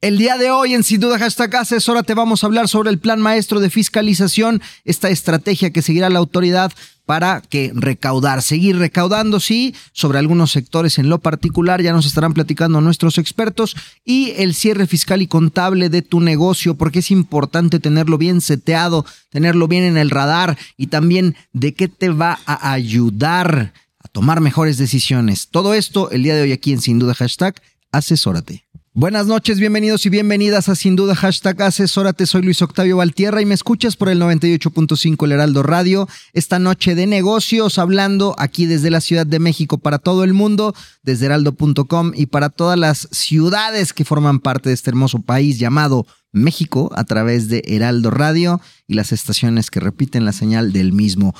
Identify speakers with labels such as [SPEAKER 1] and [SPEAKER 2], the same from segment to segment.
[SPEAKER 1] El día de hoy en Sin Duda Hashtag Asesórate vamos a hablar sobre el plan maestro de fiscalización, esta estrategia que seguirá la autoridad para que recaudar, seguir recaudando, sí, sobre algunos sectores en lo particular, ya nos estarán platicando nuestros expertos, y el cierre fiscal y contable de tu negocio, porque es importante tenerlo bien seteado, tenerlo bien en el radar y también de qué te va a ayudar a tomar mejores decisiones. Todo esto el día de hoy aquí en Sin Duda Hashtag, asesórate. Buenas noches, bienvenidos y bienvenidas a Sin Duda Hashtag Asesórate. Soy Luis Octavio Valtierra y me escuchas por el 98.5 El Heraldo Radio. Esta noche de negocios, hablando aquí desde la Ciudad de México para todo el mundo, desde heraldo.com y para todas las ciudades que forman parte de este hermoso país llamado México a través de Heraldo Radio y las estaciones que repiten la señal del mismo.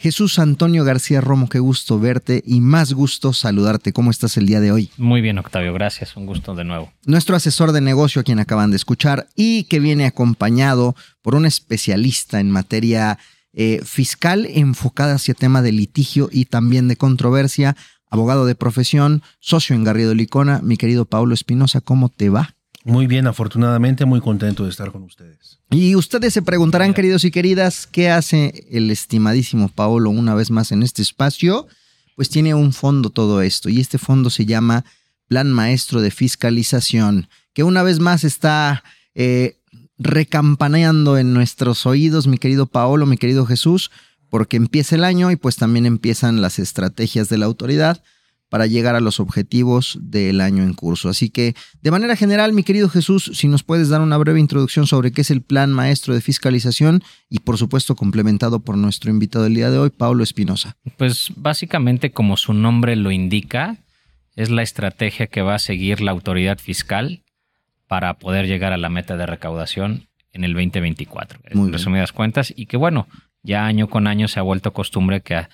[SPEAKER 1] Jesús Antonio García Romo, qué gusto verte y más gusto saludarte. ¿Cómo estás el día de hoy?
[SPEAKER 2] Muy bien, Octavio, gracias. Un gusto de nuevo.
[SPEAKER 1] Nuestro asesor de negocio, a quien acaban de escuchar, y que viene acompañado por un especialista en materia eh, fiscal enfocada hacia tema de litigio y también de controversia, abogado de profesión, socio en Garrido Licona, mi querido Pablo Espinosa, ¿cómo te va?
[SPEAKER 3] Muy bien, afortunadamente, muy contento de estar con ustedes.
[SPEAKER 1] Y ustedes se preguntarán, queridos y queridas, ¿qué hace el estimadísimo Paolo una vez más en este espacio? Pues tiene un fondo todo esto, y este fondo se llama Plan Maestro de Fiscalización, que una vez más está eh, recampaneando en nuestros oídos, mi querido Paolo, mi querido Jesús, porque empieza el año y pues también empiezan las estrategias de la autoridad para llegar a los objetivos del año en curso. Así que, de manera general, mi querido Jesús, si nos puedes dar una breve introducción sobre qué es el plan maestro de fiscalización y, por supuesto, complementado por nuestro invitado del día de hoy, Pablo Espinosa.
[SPEAKER 2] Pues básicamente, como su nombre lo indica, es la estrategia que va a seguir la autoridad fiscal para poder llegar a la meta de recaudación en el 2024.
[SPEAKER 1] Muy
[SPEAKER 2] en resumidas cuentas, y que bueno, ya año con año se ha vuelto costumbre que a,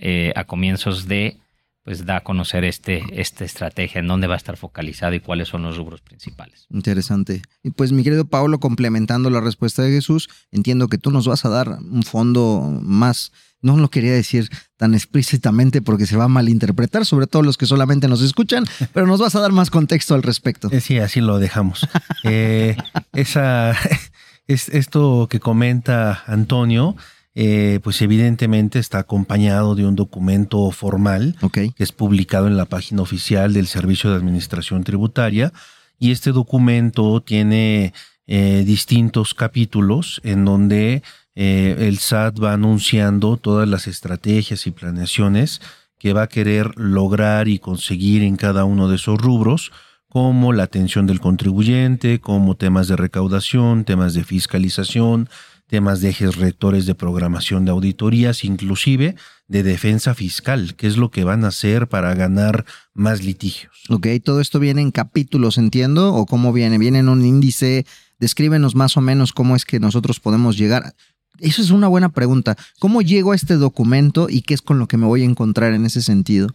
[SPEAKER 2] eh, a comienzos de pues da a conocer este, esta estrategia, en dónde va a estar focalizada y cuáles son los rubros principales.
[SPEAKER 1] Interesante. Y pues mi querido Pablo, complementando la respuesta de Jesús, entiendo que tú nos vas a dar un fondo más, no lo quería decir tan explícitamente porque se va a malinterpretar, sobre todo los que solamente nos escuchan, pero nos vas a dar más contexto al respecto.
[SPEAKER 3] Eh, Sí, así lo dejamos. Eh, esa, es, esto que comenta Antonio, eh, pues evidentemente está acompañado de un documento formal que es publicado en la página oficial del Servicio de Administración Tributaria. Y este documento tiene eh, distintos capítulos en donde eh, el SAT va anunciando todas las estrategias y planeaciones que va a querer lograr y conseguir en cada uno de esos rubros, como la atención del contribuyente, como temas de recaudación, temas de fiscalización, temas de ejes rectores de programación de auditorías, inclusive de defensa fiscal, que es lo que van a hacer para ganar más litigios.
[SPEAKER 1] Ok, todo esto viene en capítulos, entiendo, o cómo viene, viene en un índice. Descríbenos más o menos cómo es que nosotros podemos llegar. Eso es una buena pregunta. ¿Cómo llego a este documento y qué es con lo que me voy a encontrar en ese sentido?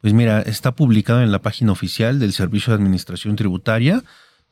[SPEAKER 3] Pues mira, está publicado en la página oficial del Servicio de Administración Tributaria,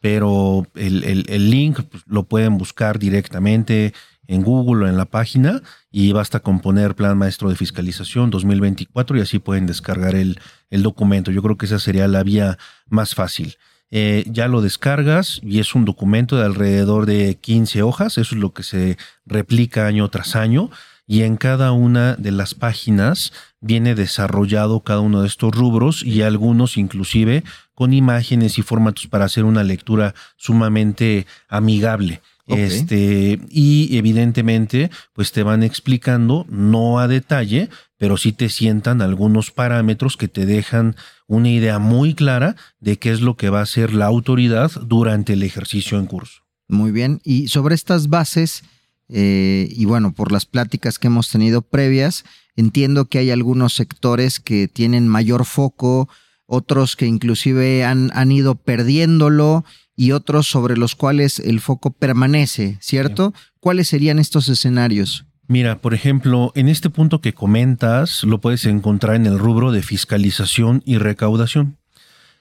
[SPEAKER 3] pero el, el- link pues, lo pueden buscar directamente en Google o en la página y basta con poner Plan Maestro de Fiscalización 2024 y así pueden descargar el, el documento. Yo creo que esa sería la vía más fácil. Eh, ya lo descargas y es un documento de alrededor de 15 hojas, eso es lo que se replica año tras año y en cada una de las páginas viene desarrollado cada uno de estos rubros y algunos inclusive con imágenes y formatos para hacer una lectura sumamente amigable. Este, y evidentemente, pues te van explicando, no a detalle, pero sí te sientan algunos parámetros que te dejan una idea muy clara de qué es lo que va a hacer la autoridad durante el ejercicio en curso.
[SPEAKER 1] Muy bien. Y sobre estas bases, eh, y bueno, por las pláticas que hemos tenido previas, entiendo que hay algunos sectores que tienen mayor foco, otros que inclusive han, han ido perdiéndolo y otros sobre los cuales el foco permanece, ¿cierto? ¿Cuáles serían estos escenarios?
[SPEAKER 3] Mira, por ejemplo, en este punto que comentas, lo puedes encontrar en el rubro de fiscalización y recaudación.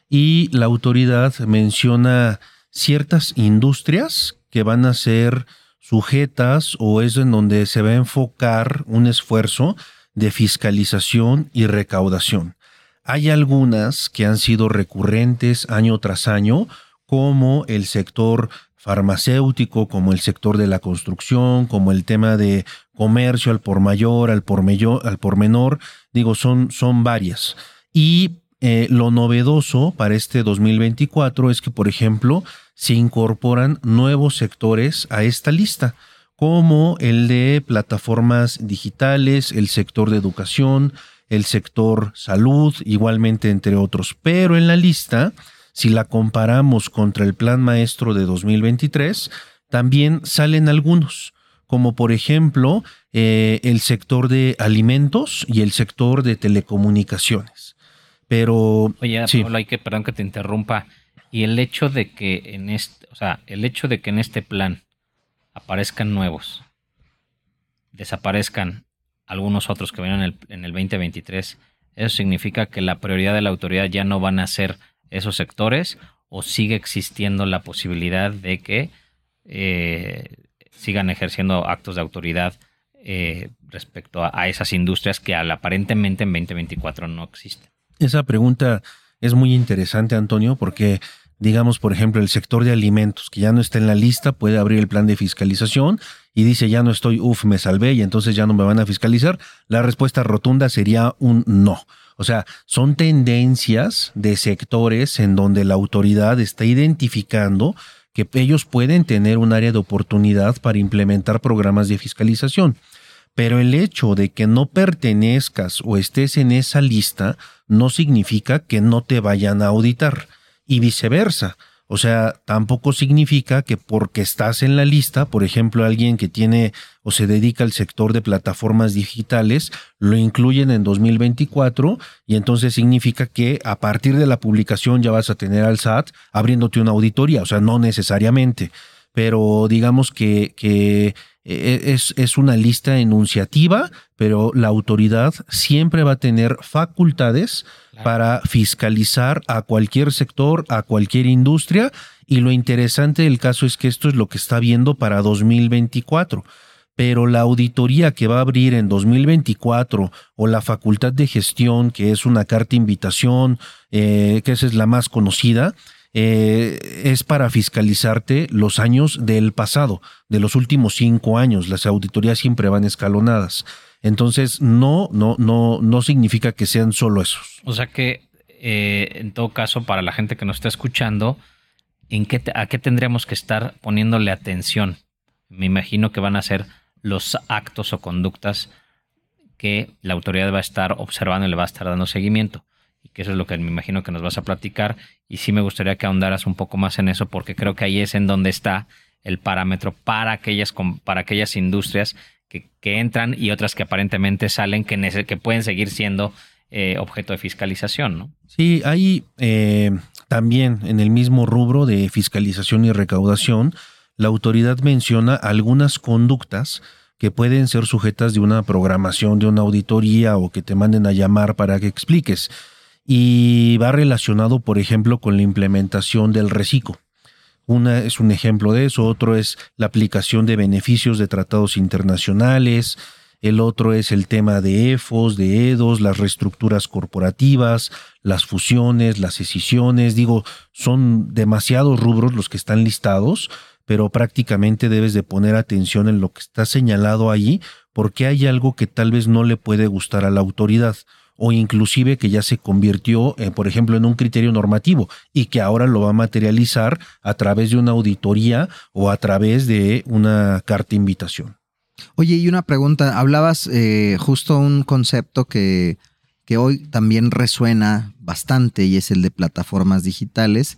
[SPEAKER 3] Y la autoridad menciona ciertas industrias que van a ser sujetas o es en donde se va a enfocar un esfuerzo de fiscalización y recaudación. Hay algunas que han sido recurrentes año tras año, como el sector farmacéutico, como el sector de la construcción, como el tema de comercio al por mayor, al por, al por menor, digo, son, son varias. Y eh, lo novedoso para este 2024 es que, por ejemplo, se incorporan nuevos sectores a esta lista, como el de plataformas digitales, el sector de educación, el sector salud, igualmente entre otros. Pero en la lista si la comparamos contra el Plan Maestro de 2023, también salen algunos, como por ejemplo eh, el sector de alimentos y el sector de telecomunicaciones. Pero
[SPEAKER 2] Oye, hay que, perdón que te interrumpa. Y el hecho de que en este, o sea, el hecho de que en este plan aparezcan nuevos, desaparezcan algunos otros que vienen en el, en el 2023, eso significa que la prioridad de la autoridad ya no van a ser esos sectores o sigue existiendo la posibilidad de que eh, sigan ejerciendo actos de autoridad eh, respecto a, esas industrias que aparentemente en 2024 no existen?
[SPEAKER 3] Esa pregunta es muy interesante, Antonio, porque digamos, por ejemplo, el sector de alimentos, que ya no está en la lista, puede abrir el plan de fiscalización y dice, ya no estoy, uff, me salvé y entonces ya no me van a fiscalizar. La respuesta rotunda sería un no. O sea, son tendencias de sectores en donde la autoridad está identificando que ellos pueden tener un área de oportunidad para implementar programas de fiscalización. Pero el hecho de que no pertenezcas o estés en esa lista no significa que no te vayan a auditar y viceversa. O sea, tampoco significa que porque estás en la lista, por ejemplo, alguien que tiene o se dedica al sector de plataformas digitales, lo incluyen en 2024 y entonces significa que a partir de la publicación ya vas a tener al SAT abriéndote una auditoría, o sea, no necesariamente, pero digamos que, que es, es, una lista enunciativa, pero la autoridad siempre va a tener facultades para fiscalizar a cualquier sector, a cualquier industria. Y lo interesante del caso es que esto es lo que está viendo para 2024. Pero la auditoría que va a abrir en 2024 o la facultad de gestión, que es una carta invitación, eh, que esa es la más conocida, eh, es para fiscalizarte los años del pasado, de los últimos cinco años. Las auditorías siempre van escalonadas. Entonces, no, no, no, no significa que sean solo esos.
[SPEAKER 2] O sea que, eh, en todo caso, para la gente que nos está escuchando, ¿en qué ¿a qué tendríamos que estar poniéndole atención? Me imagino que van a ser los actos o conductas que la autoridad va a estar observando y le va a estar dando seguimiento. Y que eso es lo que me imagino que nos vas a platicar. Y sí me gustaría que ahondaras un poco más en eso, porque creo que ahí es en donde está el parámetro para aquellas, para aquellas industrias que, entran y otras que aparentemente salen que, que pueden seguir siendo eh, objeto de fiscalización, ¿no?
[SPEAKER 3] Sí, hay eh, también en el mismo rubro de fiscalización y recaudación, la autoridad menciona algunas conductas que pueden ser sujetas de una programación, de una auditoría o que te manden a llamar para que expliques. Y va relacionado, por ejemplo, con la implementación del reciclo. Una es un ejemplo de eso, otro es la aplicación de beneficios de tratados internacionales, el otro es el tema de EFOS, de EDOS, las reestructuras corporativas, las fusiones, las escisiones, digo, son demasiados rubros los que están listados, pero prácticamente debes de poner atención en lo que está señalado ahí, porque hay algo que tal vez no le puede gustar a la autoridad o inclusive que ya se convirtió, eh, por ejemplo, en un criterio normativo y que ahora lo va a materializar a través de una auditoría o a través de una carta invitación.
[SPEAKER 1] Oye, y una pregunta, hablabas eh, justo un concepto que, que hoy también resuena bastante y es el de plataformas digitales.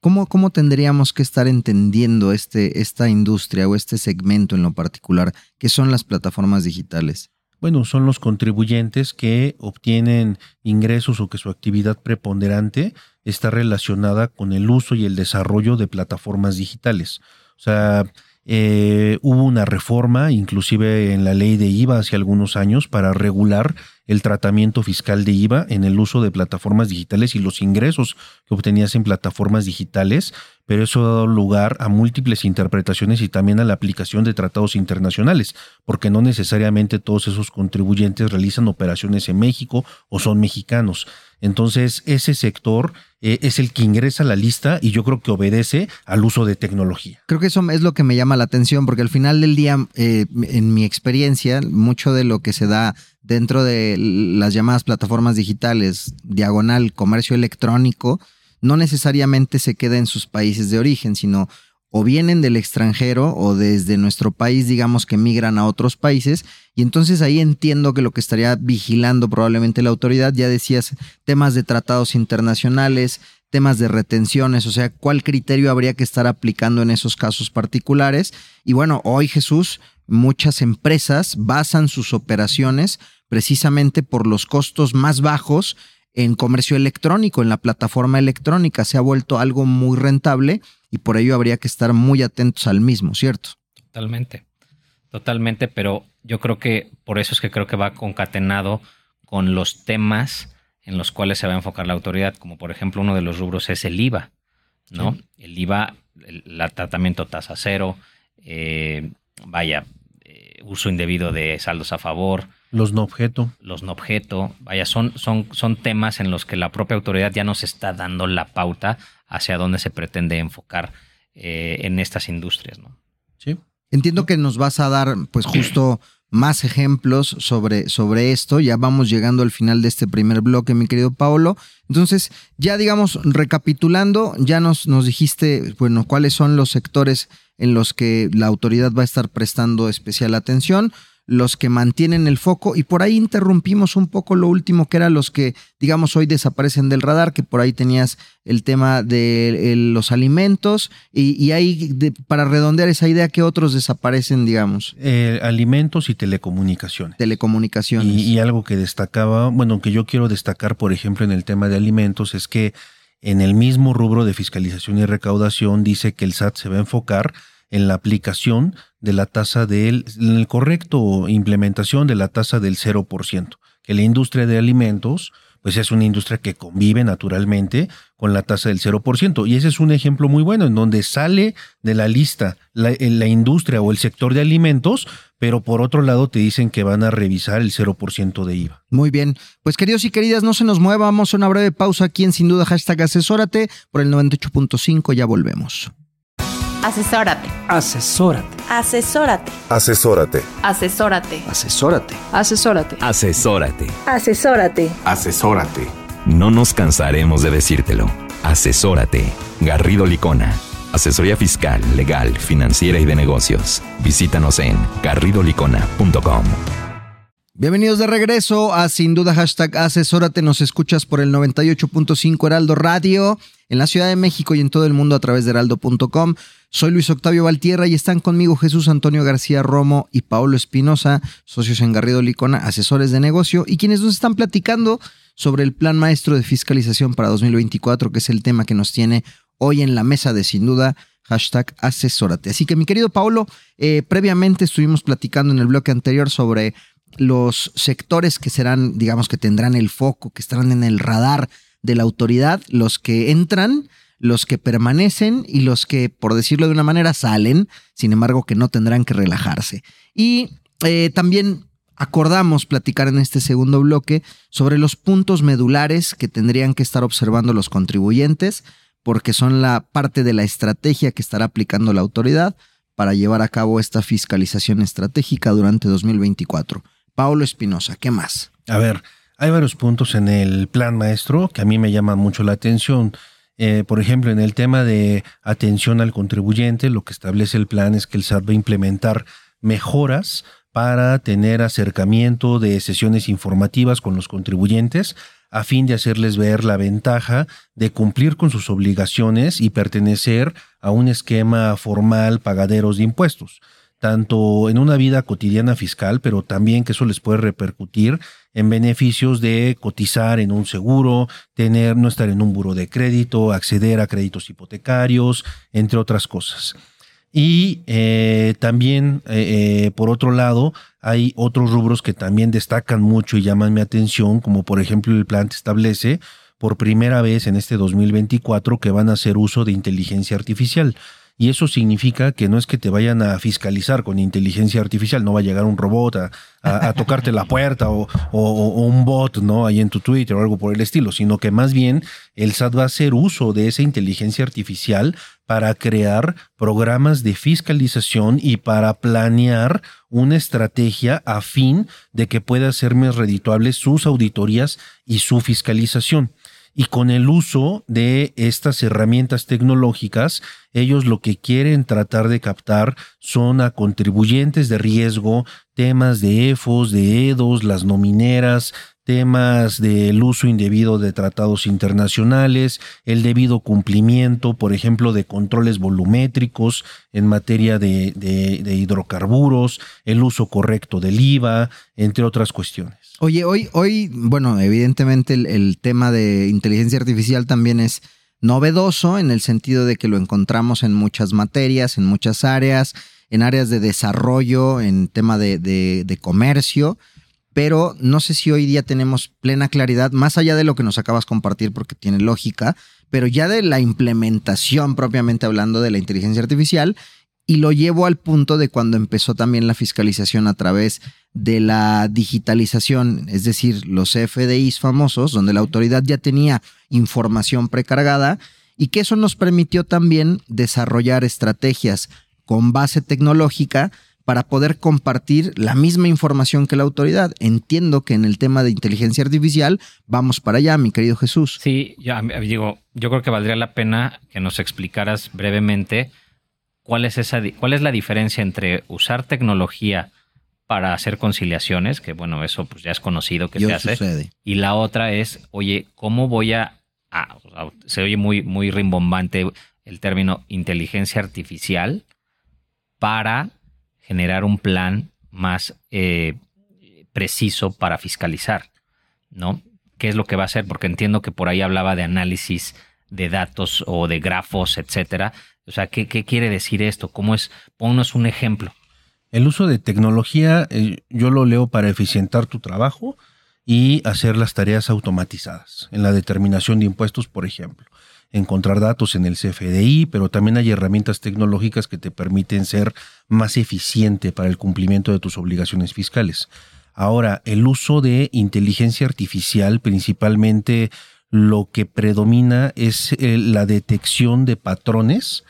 [SPEAKER 1] ¿Cómo, ¿Cómo, tendríamos que estar entendiendo este, esta industria o este segmento en lo particular? ¿Qué son las plataformas digitales?
[SPEAKER 3] Bueno, son los contribuyentes que obtienen ingresos o que su actividad preponderante está relacionada con el uso y el desarrollo de plataformas digitales. O sea, eh, hubo una reforma, inclusive en la ley de IVA hace algunos años, para regular el tratamiento fiscal de IVA en el uso de plataformas digitales y los ingresos que obtenías en plataformas digitales, pero eso ha dado lugar a múltiples interpretaciones y también a la aplicación de tratados internacionales, porque no necesariamente todos esos contribuyentes realizan operaciones en México o son mexicanos. Entonces, ese sector eh, es el que ingresa a la lista y yo creo que obedece al uso de tecnología.
[SPEAKER 1] Creo que eso es lo que me llama la atención, porque al final del día, eh, en mi experiencia, mucho de lo que se da dentro de las llamadas plataformas digitales, diagonal, comercio electrónico, no necesariamente se queda en sus países de origen, sino o vienen del extranjero o desde nuestro país, digamos que migran a otros países. Y entonces ahí entiendo que lo que estaría vigilando probablemente la autoridad, ya decías, temas de tratados internacionales, temas de retenciones, o sea, cuál criterio habría que estar aplicando en esos casos particulares. Y bueno, hoy Jesús, muchas empresas basan sus operaciones precisamente por los costos más bajos en comercio electrónico, en la plataforma electrónica. Se ha vuelto algo muy rentable y por ello habría que estar muy atentos al mismo, ¿cierto?
[SPEAKER 2] Totalmente, totalmente, pero yo creo que por eso es que creo que va concatenado con los temas en los cuales se va a enfocar la autoridad, como por ejemplo uno de los rubros es el IVA, ¿no? El IVA, el, tratamiento tasa cero, eh, vaya, eh, uso indebido de saldos a favor,
[SPEAKER 3] los no objeto.
[SPEAKER 2] Los no objeto. Vaya, son, son, son temas en los que la propia autoridad ya nos está dando la pauta hacia dónde se pretende enfocar eh, en estas industrias, ¿no?
[SPEAKER 3] Sí.
[SPEAKER 1] Entiendo que nos vas a dar, pues, justo más ejemplos sobre, sobre esto. Ya vamos llegando al final de este primer bloque, mi querido Paolo. Entonces, ya digamos, recapitulando, ya nos, nos dijiste, bueno, cuáles son los sectores en los que la autoridad va a estar prestando especial atención los que mantienen el foco y por ahí interrumpimos un poco lo último que eran los que digamos hoy desaparecen del radar, que por ahí tenías el tema de los alimentos y, ahí para redondear esa idea que otros desaparecen, digamos.
[SPEAKER 3] Eh, alimentos y telecomunicaciones.
[SPEAKER 1] Telecomunicaciones.
[SPEAKER 3] Y, y algo que destacaba, bueno, que yo quiero destacar, por ejemplo, en el tema de alimentos es que en el mismo rubro de fiscalización y recaudación dice que el SAT se va a enfocar en la aplicación de la tasa del, en el correcto implementación de la tasa del 0%, que la industria de alimentos pues es una industria que convive naturalmente con la tasa del 0%. Y ese es un ejemplo muy bueno, en donde sale de la lista la, la, industria o el sector de alimentos, pero por otro lado te dicen que van a revisar el 0% de IVA.
[SPEAKER 1] Muy bien. Pues queridos y queridas, no se nos mueva, vamos a una breve pausa aquí en Sin Duda Hashtag Asesórate por el 98.5, ya volvemos.
[SPEAKER 4] Asesórate.
[SPEAKER 5] Asesórate.
[SPEAKER 4] Asesórate.
[SPEAKER 6] Asesórate.
[SPEAKER 4] Asesórate.
[SPEAKER 5] Asesórate.
[SPEAKER 4] Asesórate.
[SPEAKER 7] Asesórate.
[SPEAKER 4] Asesórate.
[SPEAKER 6] Asesórate.
[SPEAKER 7] No nos cansaremos de decírtelo. Asesórate. Garrido Licona. Asesoría fiscal, legal, financiera y de negocios. Visítanos en garridolicona.com.
[SPEAKER 1] Bienvenidos de regreso a Sin Duda Hashtag Asesórate. Nos escuchas por el 98.5 Heraldo Radio en la Ciudad de México y en todo el mundo a través de heraldo.com. Soy Luis Octavio Valtierra y están conmigo Jesús Antonio García Romo y Paulo Espinosa, socios en Garrido Licona, asesores de negocio y quienes nos están platicando sobre el plan maestro de fiscalización para 2024, que es el tema que nos tiene hoy en la mesa de sin duda hashtag asesórate. Así que mi querido Paulo, eh, previamente estuvimos platicando en el bloque anterior sobre los sectores que serán, digamos que tendrán el foco, que estarán en el radar de la autoridad, los que entran los que permanecen y los que, por decirlo de una manera, salen, sin embargo, que no tendrán que relajarse. Y eh, también acordamos platicar en este segundo bloque sobre los puntos medulares que tendrían que estar observando los contribuyentes, porque son la parte de la estrategia que estará aplicando la autoridad para llevar a cabo esta fiscalización estratégica durante 2024. Paulo Espinosa, ¿qué más?
[SPEAKER 3] A ver, Hay varios puntos en el plan maestro que a mí me llaman mucho la atención. Eh, por ejemplo, en el tema de atención al contribuyente, lo que establece el plan es que el SAT va a implementar mejoras para tener acercamiento de sesiones informativas con los contribuyentes a fin de hacerles ver la ventaja de cumplir con sus obligaciones y pertenecer a un esquema formal pagaderos de impuestos, tanto en una vida cotidiana fiscal, pero también que eso les puede repercutir en beneficios de cotizar en un seguro, tener, no estar en un buro de crédito, acceder a créditos hipotecarios, entre otras cosas. Y eh, también, eh, eh, por otro lado, hay otros rubros que también destacan mucho y llaman mi atención, como por ejemplo el plan establece por primera vez en este 2024 que van a hacer uso de inteligencia artificial. Y eso significa que no es que te vayan a fiscalizar con inteligencia artificial, no va a llegar un robot a, tocarte la puerta o, un bot, ¿no? Ahí en tu Twitter o algo por el estilo, sino que más bien el SAT va a hacer uso de esa inteligencia artificial para crear programas de fiscalización y para planear una estrategia a fin de que pueda ser más redituables sus auditorías y su fiscalización. Y con el uso de estas herramientas tecnológicas, ellos lo que quieren tratar de captar son a contribuyentes de riesgo, temas de EFOS, de EDOS, las nomineras, temas del uso indebido de tratados internacionales, el debido cumplimiento, por ejemplo, de controles volumétricos en materia de, hidrocarburos, el uso correcto del IVA, entre otras cuestiones.
[SPEAKER 1] Oye, hoy, hoy, bueno, evidentemente el, tema de inteligencia artificial también es novedoso en el sentido de que lo encontramos en muchas materias, en muchas áreas, en áreas de desarrollo, en tema de, de comercio pero no sé si hoy día tenemos plena claridad, más allá de lo que nos acabas de compartir porque tiene lógica, pero ya de la implementación propiamente hablando de la inteligencia artificial, y lo llevo al punto de cuando empezó también la fiscalización a través de la digitalización, es decir, los FDIs famosos, donde la autoridad ya tenía información precargada y que eso nos permitió también desarrollar estrategias con base tecnológica para poder compartir la misma información que la autoridad. Entiendo que en el tema de inteligencia artificial vamos para allá, mi querido Jesús.
[SPEAKER 2] Sí, ya digo, yo creo que valdría la pena que nos explicaras brevemente cuál es esa cuál es la diferencia entre usar tecnología para hacer conciliaciones, que bueno, eso pues ya es conocido que se hace. Y la otra es, oye, ¿cómo voy a, se oye muy muy rimbombante el término inteligencia artificial para generar un plan más eh, preciso para fiscalizar, ¿no? ¿Qué es lo que va a hacer? Porque entiendo que por ahí hablaba de análisis de datos o de grafos, etcétera. O sea, ¿qué, quiere decir esto? ¿Cómo es? Ponnos un ejemplo.
[SPEAKER 3] El uso de tecnología, eh, yo lo leo para eficientar tu trabajo y hacer las tareas automatizadas en la determinación de impuestos, por ejemplo encontrar datos en el CFDI, pero también hay herramientas tecnológicas que te permiten ser más eficiente para el cumplimiento de tus obligaciones fiscales. Ahora, el uso de inteligencia artificial, principalmente lo que predomina es eh, la detección de patrones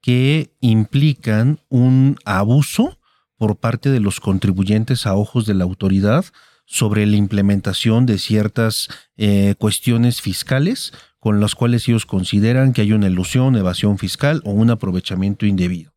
[SPEAKER 3] que implican un abuso por parte de los contribuyentes a ojos de la autoridad sobre la implementación de ciertas eh, cuestiones fiscales con las cuales ellos consideran que hay una ilusión, evasión fiscal o un aprovechamiento indebido.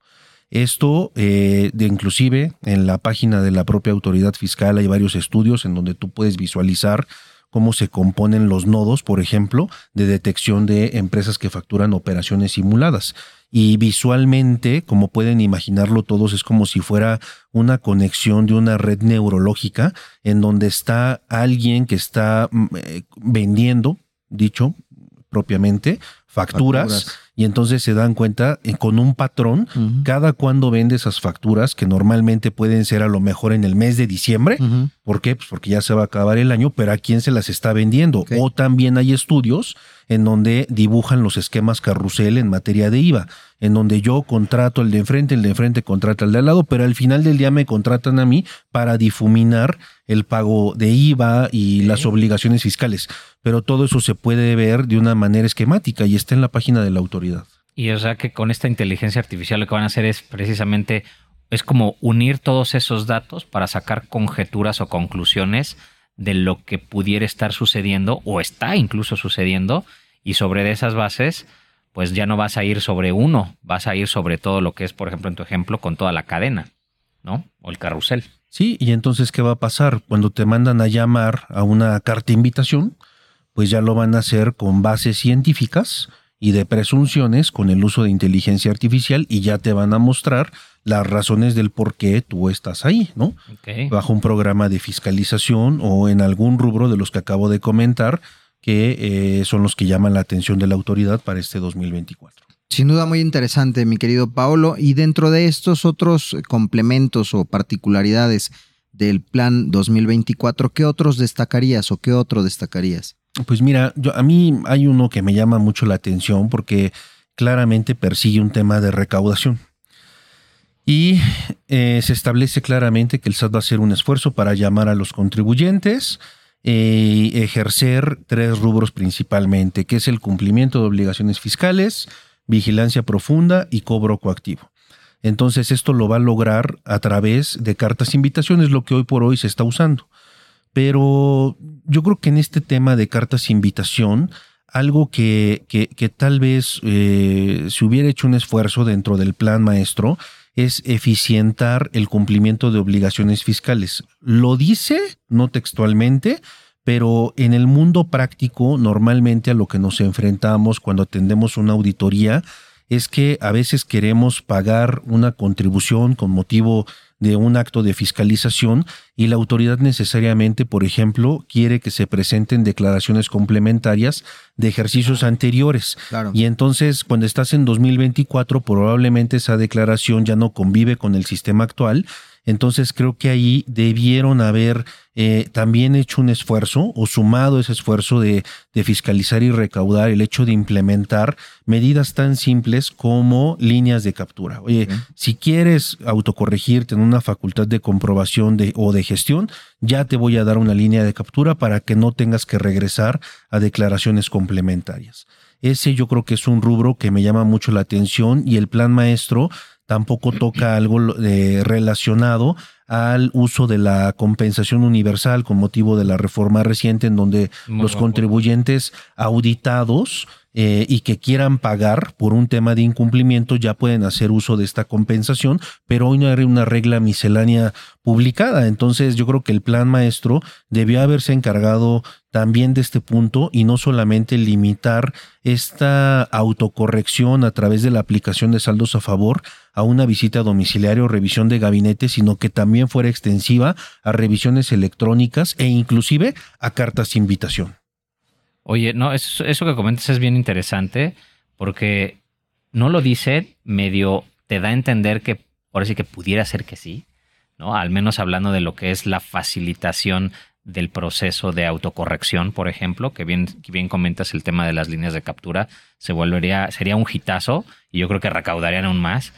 [SPEAKER 3] Esto, eh, de inclusive en la página de la propia autoridad fiscal hay varios estudios en donde tú puedes visualizar cómo se componen los nodos, por ejemplo, de detección de empresas que facturan operaciones simuladas. Y visualmente, como pueden imaginarlo todos, es como si fuera una conexión de una red neurológica en donde está alguien que está mm, eh, vendiendo, dicho propiamente, facturas, y entonces se dan cuenta eh, con un patrón cada cuando vende esas facturas que normalmente pueden ser a lo mejor en el mes de diciembre. ¿Por qué? Pues porque ya se va a acabar el año, pero a quién se las está vendiendo. O también hay estudios en donde dibujan los esquemas carrusel en materia de IVA, en donde yo contrato al de enfrente, el de enfrente contrata al de al lado, pero al final del día me contratan a mí para difuminar el pago de IVA y las obligaciones fiscales. Pero todo eso se puede ver de una manera esquemática y está en la página de la autoridad.
[SPEAKER 2] Y o sea que con esta inteligencia artificial lo que van a hacer es precisamente, es como unir todos esos datos para sacar conjeturas o conclusiones de lo que pudiera estar sucediendo o está incluso sucediendo y sobre esas bases pues ya no vas a ir sobre uno, vas a ir sobre todo lo que es, por ejemplo, en tu ejemplo, con toda la cadena, ¿no? O el carrusel.
[SPEAKER 3] Sí, y entonces, ¿qué va a pasar? Cuando te mandan a llamar a una carta invitación, pues ya lo van a hacer con bases científicas y de presunciones con el uso de inteligencia artificial y ya te van a mostrar las razones del por qué tú estás ahí, ¿no? Bajo un programa de fiscalización o en algún rubro de los que acabo de comentar, que eh, son los que llaman la atención de la autoridad para este 2024.
[SPEAKER 1] Sin duda muy interesante, mi querido Paolo. Y dentro de estos otros complementos o particularidades del plan 2024, ¿qué otros destacarías o qué otro destacarías?
[SPEAKER 3] Pues mira, yo, a mí hay uno que me llama mucho la atención porque claramente persigue un tema de recaudación. Y eh, se establece claramente que el SAT va a hacer un esfuerzo para llamar a los contribuyentes, eh, ejercer tres rubros principalmente, que es el cumplimiento de obligaciones fiscales, vigilancia profunda y cobro coactivo. Entonces esto lo va a lograr a través de cartas invitaciones, lo que hoy por hoy se está usando. Pero yo creo que en este tema de cartas invitación, algo que, que, tal vez eh, se hubiera hecho un esfuerzo dentro del plan maestro es eficientar el cumplimiento de obligaciones fiscales. Lo dice, no textualmente, pero en el mundo práctico, normalmente a lo que nos enfrentamos cuando atendemos una auditoría es que a veces queremos pagar una contribución con motivo de un acto de fiscalización y la autoridad necesariamente, por ejemplo, quiere que se presenten declaraciones complementarias de ejercicios anteriores. Y entonces, cuando estás en 2024, probablemente esa declaración ya no convive con el sistema actual entonces creo que ahí debieron haber eh, también hecho un esfuerzo o sumado ese esfuerzo de, fiscalizar y recaudar el hecho de implementar medidas tan simples como líneas de captura. Oye, si quieres autocorregirte en una facultad de comprobación de, o de gestión, ya te voy a dar una línea de captura para que no tengas que regresar a declaraciones complementarias. Ese yo creo que es un rubro que me llama mucho la atención y el plan maestro tampoco toca algo relacionado al uso de la compensación universal con motivo de la reforma reciente en donde los contribuyentes auditados eh, y que quieran pagar por un tema de incumplimiento ya pueden hacer uso de esta compensación, pero hoy no hay una regla miscelánea publicada. Entonces yo creo que el plan maestro debió haberse encargado también de este punto y no solamente limitar esta autocorrección a través de la aplicación de saldos a favor a una visita domiciliaria o revisión de gabinete, sino que también fuera extensiva a revisiones electrónicas e inclusive a cartas de invitación.
[SPEAKER 2] Oye, no, eso, que comentas es bien interesante porque no lo dice, medio te da a entender que por sí que pudiera ser que sí, ¿no? Al menos hablando de lo que es la facilitación del proceso de autocorrección, por ejemplo, que bien, bien comentas el tema de las líneas de captura, se volvería, sería un hitazo y yo creo que recaudarían aún más.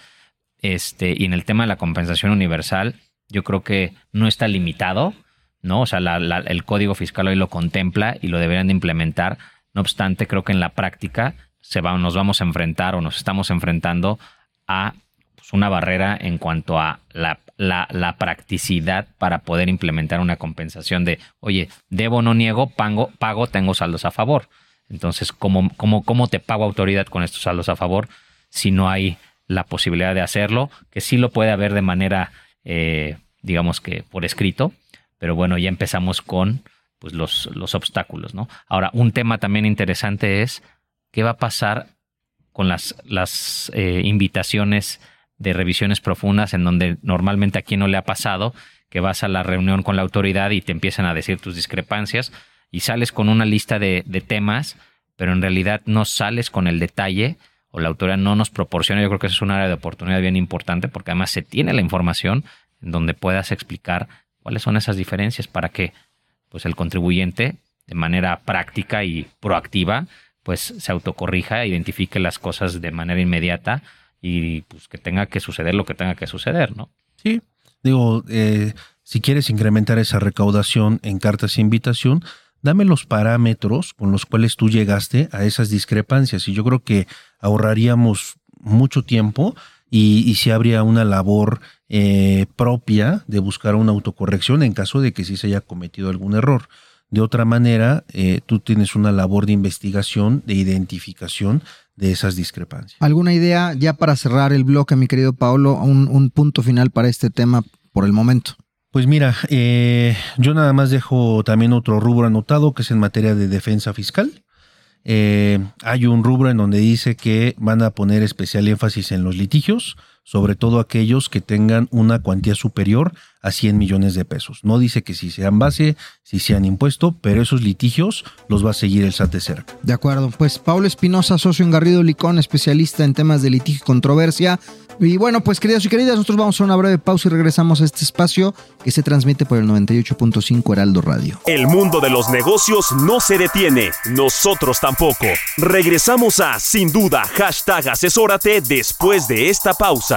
[SPEAKER 2] Este, y en el tema de la compensación universal, yo creo que no está limitado, ¿no? O sea, el código fiscal hoy lo contempla y lo deberían de implementar. No obstante, creo que en la práctica se va, nos vamos a enfrentar o nos estamos enfrentando a pues, una barrera en cuanto a la, la, practicidad para poder implementar una compensación de, oye, debo, no niego, pago, pago tengo saldos a favor. Entonces, ¿cómo, cómo, ¿cómo te pago autoridad con estos saldos a favor si no hay la posibilidad de hacerlo? Que sí lo puede haber de manera, eh, digamos que por escrito, pero bueno, ya empezamos con pues, los, los obstáculos, ¿no? Ahora, un tema también interesante es qué va a pasar con las, las eh, invitaciones de revisiones profundas en donde normalmente aquí no le ha pasado que vas a la reunión con la autoridad y te empiezan a decir tus discrepancias y sales con una lista de, de temas, pero en realidad no sales con el detalle o la autoridad no nos proporciona. Yo creo que eso es un área de oportunidad bien importante porque además se tiene la información en donde puedas explicar cuáles son esas diferencias para que pues el contribuyente de manera práctica y proactiva pues se autocorrija, identifique las cosas de manera inmediata y pues que tenga que suceder lo que tenga que suceder, ¿no?
[SPEAKER 3] Sí, digo, eh, si quieres incrementar esa recaudación en cartas de invitación, dame los parámetros con los cuales tú llegaste a esas discrepancias y yo creo que ahorraríamos mucho tiempo y, y si habría una labor eh, propia de buscar una autocorrección en caso de que sí se haya cometido algún error. De otra manera, eh, tú tienes una labor de investigación, de identificación de esas discrepancias.
[SPEAKER 1] ¿Alguna idea ya para cerrar el bloque, mi querido Paolo? Un, un punto final para este tema por el momento.
[SPEAKER 3] Pues mira, eh, yo nada más dejo también otro rubro anotado que es en materia de defensa fiscal. Eh, hay un rubro en donde dice que van a poner especial énfasis en los litigios, sobre todo aquellos que tengan una cuantía superior a 100 millones de pesos. No dice que si sean base, si sean impuesto, pero esos litigios los va a seguir el SAT de cerca.
[SPEAKER 1] De acuerdo, pues Pablo Espinosa, socio en Garrido Licón, especialista en temas de litigio y controversia. Y bueno, pues queridos y queridas, nosotros vamos a una breve pausa y regresamos a este espacio que se transmite por el 98.5 Heraldo Radio.
[SPEAKER 8] El mundo de los negocios no se detiene, nosotros tampoco. Regresamos a Sin Duda, hashtag asesórate después de esta pausa.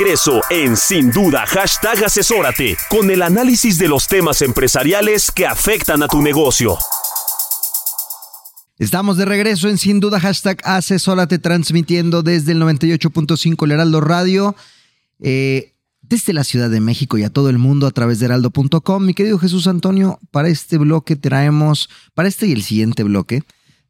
[SPEAKER 8] Regreso en Sin Duda, hashtag asesórate, con el análisis de los temas empresariales que afectan a tu negocio.
[SPEAKER 1] Estamos de regreso en Sin Duda, hashtag Asesórate, transmitiendo desde el 98.5 El Heraldo Radio, eh, desde la Ciudad de México y a todo el mundo a través de heraldo.com. Mi querido Jesús Antonio, para este bloque traemos, para este y el siguiente bloque,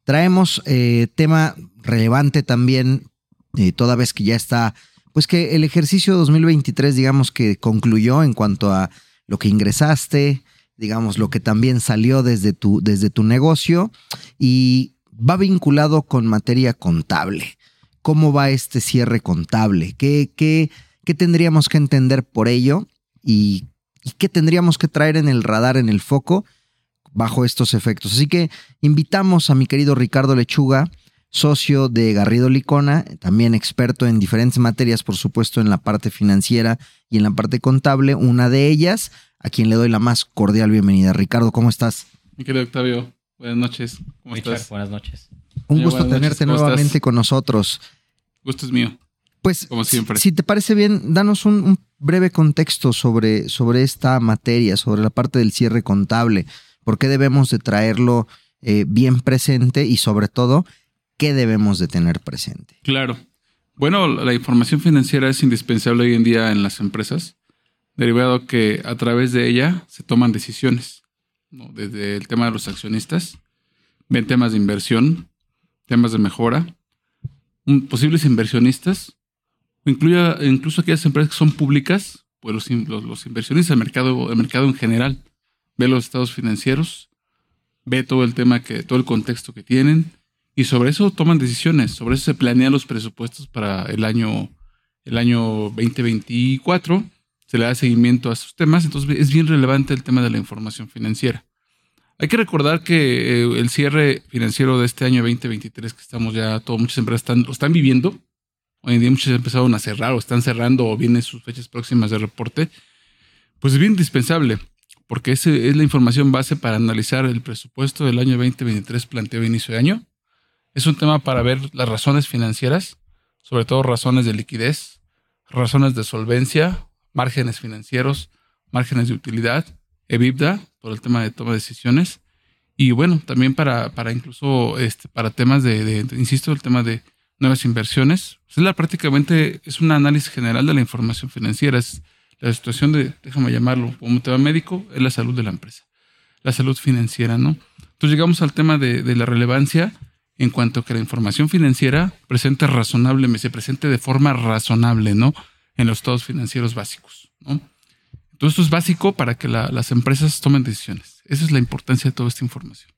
[SPEAKER 1] traemos eh, tema relevante también, eh, toda vez que ya está, pues que el ejercicio 2023, digamos que concluyó en cuanto a lo que ingresaste, digamos, lo que también salió desde tu, desde tu negocio y va vinculado con materia contable. ¿Cómo va este cierre contable? ¿Qué, qué, qué tendríamos que entender por ello? ¿Y, y qué tendríamos que traer en el radar, en el foco, bajo estos efectos? Así que invitamos a mi querido Ricardo Lechuga, socio de Garrido Licona, también experto en diferentes materias, por supuesto, en la parte financiera y en la parte contable, una de ellas, a quien le doy la más cordial bienvenida. Ricardo, ¿cómo estás?
[SPEAKER 9] Mi querido Octavio, buenas noches. ¿Cómo
[SPEAKER 2] Richard,
[SPEAKER 9] estás?
[SPEAKER 2] buenas noches.
[SPEAKER 1] Un
[SPEAKER 9] Oye,
[SPEAKER 1] gusto tenerte
[SPEAKER 9] noches, ¿cómo
[SPEAKER 1] nuevamente
[SPEAKER 9] estás?
[SPEAKER 1] con nosotros.
[SPEAKER 9] Gusto es mío.
[SPEAKER 1] Pues,
[SPEAKER 9] Como siempre.
[SPEAKER 1] si te parece bien, danos un, un breve contexto sobre, sobre esta materia, sobre la parte del cierre contable. ¿Por qué debemos de traerlo eh, bien presente y sobre todo, qué debemos de tener presente?
[SPEAKER 9] Claro. Bueno, la información financiera es indispensable hoy en día en las empresas, derivado que a través de ella se toman decisiones, desde el tema de los accionistas, ven temas de inversión, temas de mejora, un- posibles inversionistas, incluya, incluso aquellas empresas que son públicas, pues los inversionistas, el mercado, el mercado en general, ve los estados financieros, ve todo el tema que, todo el contexto que tienen, y sobre eso toman decisiones, sobre eso se planean los presupuestos para el año, el año 2024, se le da seguimiento a esos temas, entonces es bien relevante el tema de la información financiera. Hay que recordar que eh, el cierre financiero de este año 2023, que estamos ya, todas muchas empresas están, lo están viviendo, hoy en día muchas empezaron a cerrar o están cerrando o vienen sus fechas próximas de reporte, pues es bien indispensable, porque ese es la información base para analizar el presupuesto del año 2023 planteado a inicio de año, es un tema para ver las razones financieras, sobre todo razones de liquidez, razones de solvencia, márgenes financieros, márgenes de utilidad, EBITDA, por el tema de toma de decisiones. Y bueno, también para, para incluso este, para temas de, insisto, el tema de nuevas inversiones. Es la, prácticamente es un análisis general de la información financiera. Es la situación de, déjame llamarlo como tema médico, es la salud de la empresa. La salud financiera, ¿no? Entonces llegamos al tema de la relevancia en cuanto a que la información financiera presente razonable, se presente de forma razonable, ¿no? En los estados financieros básicos, ¿no? Entonces esto es básico para que la- las empresas tomen decisiones. Esa es la importancia de toda esta información.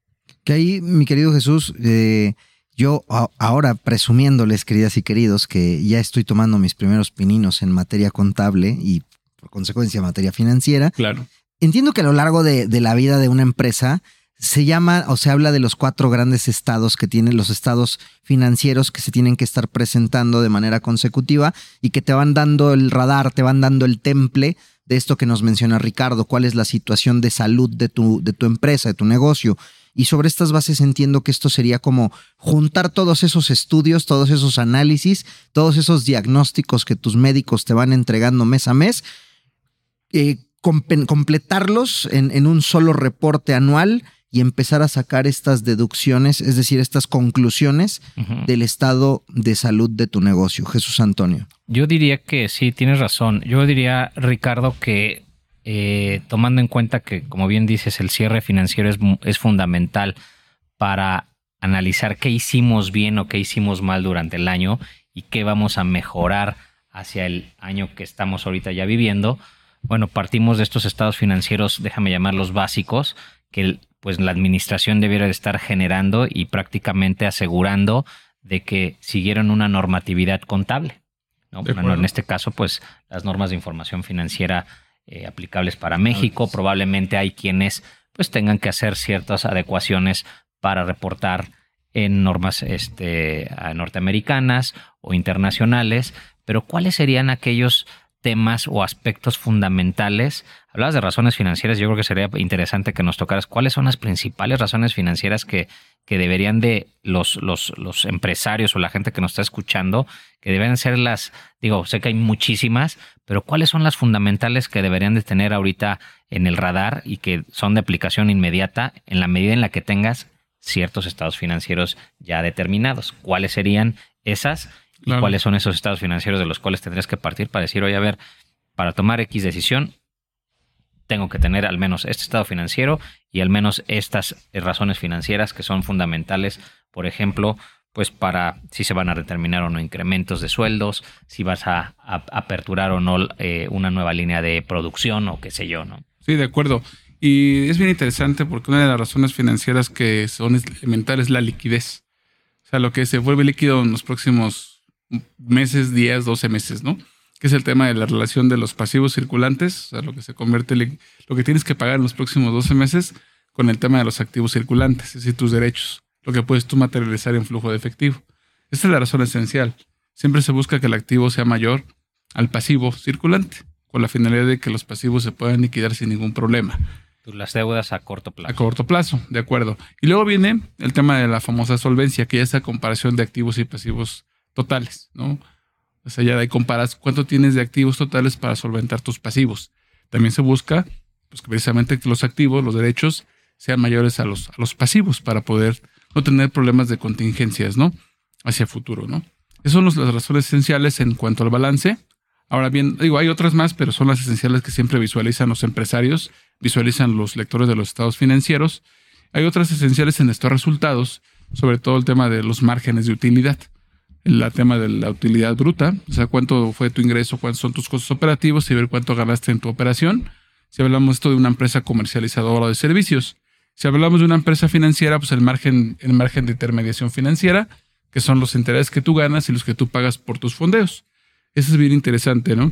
[SPEAKER 1] Que ahí, mi querido Jesús, eh, yo a- ahora presumiéndoles, queridas y queridos, que ya estoy tomando mis primeros pininos en materia contable y por consecuencia materia financiera,
[SPEAKER 9] Claro.
[SPEAKER 1] entiendo que a lo largo de, de la vida de una empresa se llama o se habla de los cuatro grandes estados que tienen los estados financieros que se tienen que estar presentando de manera consecutiva y que te van dando el radar, te van dando el temple de esto que nos menciona Ricardo, cuál es la situación de salud de tu, de tu empresa, de tu negocio. Y sobre estas bases entiendo que esto sería como juntar todos esos estudios, todos esos análisis, todos esos diagnósticos que tus médicos te van entregando mes a mes eh, completarlos en un solo reporte anual y empezar a sacar estas deducciones, es decir, estas conclusiones del estado de salud de tu negocio. Jesús Antonio.
[SPEAKER 2] Yo diría que sí, tienes razón. Yo diría, Ricardo, que eh, tomando en cuenta que, como bien dices, el cierre financiero es, es fundamental para analizar qué hicimos bien o qué hicimos mal durante el año y qué vamos a mejorar hacia el año que estamos ahorita ya viviendo. Bueno, partimos de estos estados financieros, déjame llamarlos básicos, que el- pues la administración debiera de estar generando y prácticamente asegurando de que siguieron una normatividad contable. Bueno, en este caso, pues las normas de información financiera eh, aplicables para México. Probablemente hay quienes pues tengan que hacer ciertas adecuaciones para reportar en normas este, norteamericanas o internacionales, pero ¿cuáles serían aquellos temas o aspectos fundamentales? Hablabas de razones financieras, yo creo que sería interesante que nos tocaras cuáles son las principales razones financieras que, que deberían de los, los, los empresarios o la gente que nos está escuchando, que deben ser las, digo, sé que hay muchísimas, pero cuáles son las fundamentales que deberían de tener ahorita en el radar y que son de aplicación inmediata en la medida en la que tengas ciertos estados financieros ya determinados. ¿Cuáles serían esas? ¿Y cuáles son esos estados financieros de los cuales tendrías que partir para decir, oye, a ver, para tomar X decisión, tengo que tener al menos este estado financiero y al menos estas eh, razones financieras que son fundamentales, por ejemplo, pues para si se van a determinar o no incrementos de sueldos, si vas a, a- aperturar o no eh, una nueva línea de producción o qué sé yo, ¿no?
[SPEAKER 9] Sí, de acuerdo. Y es bien interesante porque una de las razones financieras que son elementales es la liquidez. O sea, lo que se vuelve líquido en los próximos meses, días, 12 meses, ¿no? Que es el tema de la relación de los pasivos circulantes, o sea, lo que se convierte, lo que tienes que pagar en los próximos 12 meses con el tema de los activos circulantes, es decir, tus derechos, lo que puedes tú materializar en flujo de efectivo. Esta es la razón esencial. Siempre se busca que el activo sea mayor al pasivo circulante, con la finalidad de que los pasivos se puedan liquidar sin ningún problema.
[SPEAKER 2] Las deudas a corto plazo.
[SPEAKER 9] A corto plazo, de acuerdo. Y luego viene el tema de la famosa solvencia, que ya es la comparación de activos y pasivos totales, ¿no? O sea, ya de ahí comparas cuánto tienes de activos totales para solventar tus pasivos. También se busca, pues, que precisamente que los activos, los derechos, sean mayores a los, a los pasivos para poder no tener problemas de contingencias, ¿no? Hacia futuro, ¿no? Esas son las razones esenciales en cuanto al balance. Ahora bien, digo, hay otras más, pero son las esenciales que siempre visualizan los empresarios, visualizan los lectores de los estados financieros. Hay otras esenciales en estos resultados, sobre todo el tema de los márgenes de utilidad, el tema de la utilidad bruta, o sea, cuánto fue tu ingreso, cuántos son tus costos operativos y ver cuánto ganaste en tu operación. Si hablamos esto de una empresa comercializadora de servicios, si hablamos de una empresa financiera, pues el margen, el margen de intermediación financiera, que son los intereses que tú ganas y los que tú pagas por tus fondeos. Eso es bien interesante, ¿no?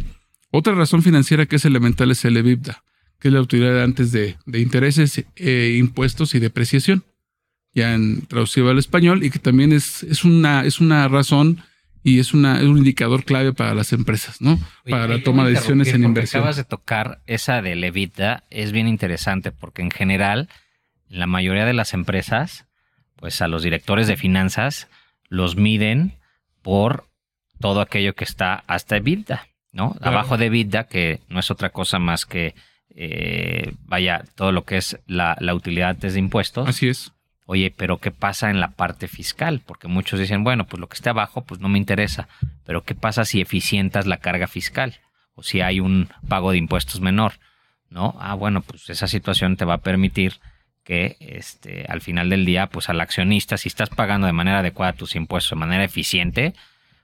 [SPEAKER 9] Otra razón financiera que es elemental es el EBITDA, que es la utilidad antes de, intereses, eh, impuestos y depreciación, ya en traducido al español, y que también es, es, una, es una razón y es, una, es un indicador clave para las empresas, ¿no?
[SPEAKER 2] Oye,
[SPEAKER 9] para la toma de decisiones en inversión.
[SPEAKER 2] Acabas de tocar esa de Levita, es bien interesante porque en general, en la mayoría de las empresas, pues a los directores de finanzas los miden por todo aquello que está hasta EBITDA, ¿no?
[SPEAKER 9] Claro.
[SPEAKER 2] Abajo de EBITDA, que no es otra cosa más que, eh, vaya, todo lo que es la, la utilidad antes de impuestos.
[SPEAKER 9] Así es.
[SPEAKER 2] Oye, pero ¿qué pasa en la parte fiscal? Porque muchos dicen, bueno, pues lo que esté abajo, pues no me interesa. Pero ¿qué pasa si eficientas la carga fiscal? O si hay un pago de impuestos menor, ¿no? Ah, bueno, pues esa situación te va a permitir que este, al final del día, pues al accionista, si estás pagando de manera adecuada tus impuestos, de manera eficiente,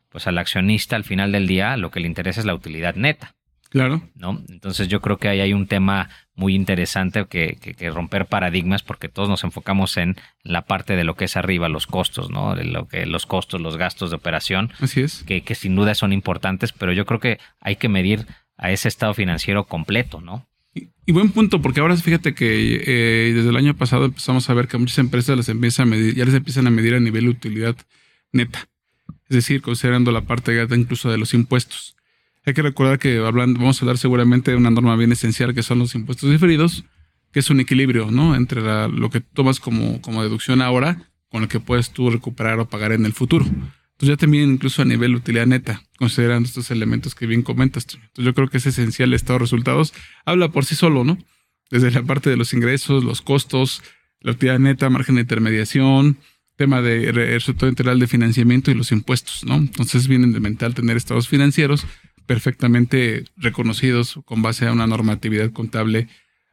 [SPEAKER 2] pues al accionista al final del día lo que le interesa es la utilidad neta.
[SPEAKER 9] Claro.
[SPEAKER 2] ¿no? Entonces yo creo que ahí hay un tema muy interesante que, que, que, romper paradigmas porque todos nos enfocamos en la parte de lo que es arriba, los costos, ¿no? De lo que, los costos, los gastos de operación.
[SPEAKER 9] Así es.
[SPEAKER 2] Que, que sin duda son importantes, pero yo creo que hay que medir a ese estado financiero completo, ¿no?
[SPEAKER 9] Y, y buen punto, porque ahora fíjate que eh, desde el año pasado empezamos a ver que muchas empresas las empiezan a medir, ya les empiezan a medir a nivel de utilidad neta. Es decir, considerando la parte incluso de los impuestos. Hay que recordar que hablando, vamos a hablar seguramente de una norma bien esencial que son los impuestos diferidos, que es un equilibrio, ¿no? Entre la, lo que tomas como, como deducción ahora con lo que puedes tú recuperar o pagar en el futuro. Entonces ya también incluso a nivel de utilidad neta, considerando estos elementos que bien comentas. Entonces yo creo que es esencial el estado de resultados. Habla por sí solo, ¿no? Desde la parte de los ingresos, los costos, la utilidad neta, margen de intermediación, tema de resultado integral de financiamiento y los impuestos, ¿no? Entonces es bien elemental tener estados financieros perfectamente reconocidos con base a una normatividad contable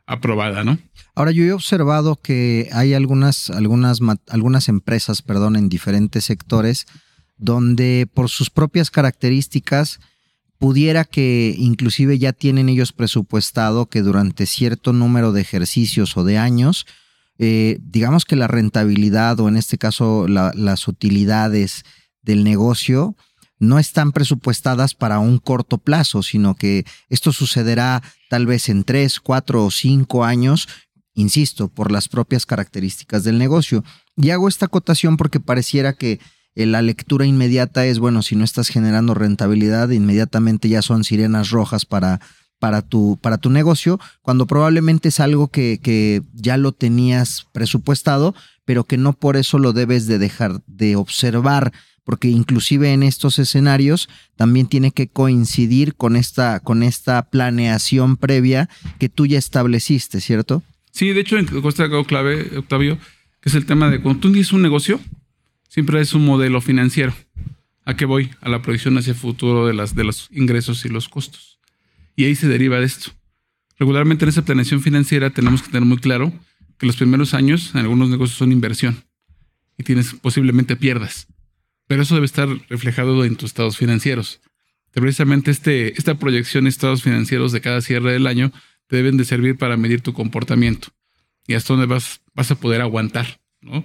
[SPEAKER 9] aprobada, ¿no?
[SPEAKER 1] Ahora yo he observado que hay algunas, algunas, algunas empresas, perdón, en diferentes sectores donde por sus propias características pudiera que inclusive ya tienen ellos presupuestado que durante cierto número de ejercicios o de años, eh, digamos que la rentabilidad o en este caso la, las utilidades del negocio no están presupuestadas para un corto plazo, sino que esto sucederá tal vez en tres, cuatro o cinco años, insisto, por las propias características del negocio. Y hago esta acotación porque pareciera que eh, la lectura inmediata es, bueno, si no estás generando rentabilidad, inmediatamente ya son sirenas rojas para, para, tu, para tu negocio, cuando probablemente es algo que, que ya lo tenías presupuestado, pero que no por eso lo debes de dejar de observar porque inclusive en estos escenarios también tiene que coincidir con esta, con esta planeación previa que tú ya estableciste, ¿cierto?
[SPEAKER 9] Sí, de hecho, en Costa algo clave, Octavio, que es el tema de cuando tú tienes un negocio, siempre es un modelo financiero. ¿A qué voy? A la proyección hacia el futuro de, las, de los ingresos y los costos. Y ahí se deriva de esto. Regularmente en esa planeación financiera tenemos que tener muy claro que los primeros años en algunos negocios son inversión y tienes posiblemente pierdas pero eso debe estar reflejado en tus estados financieros. Precisamente este, esta proyección de estados financieros de cada cierre del año te deben de servir para medir tu comportamiento y hasta dónde vas, vas a poder aguantar, ¿no?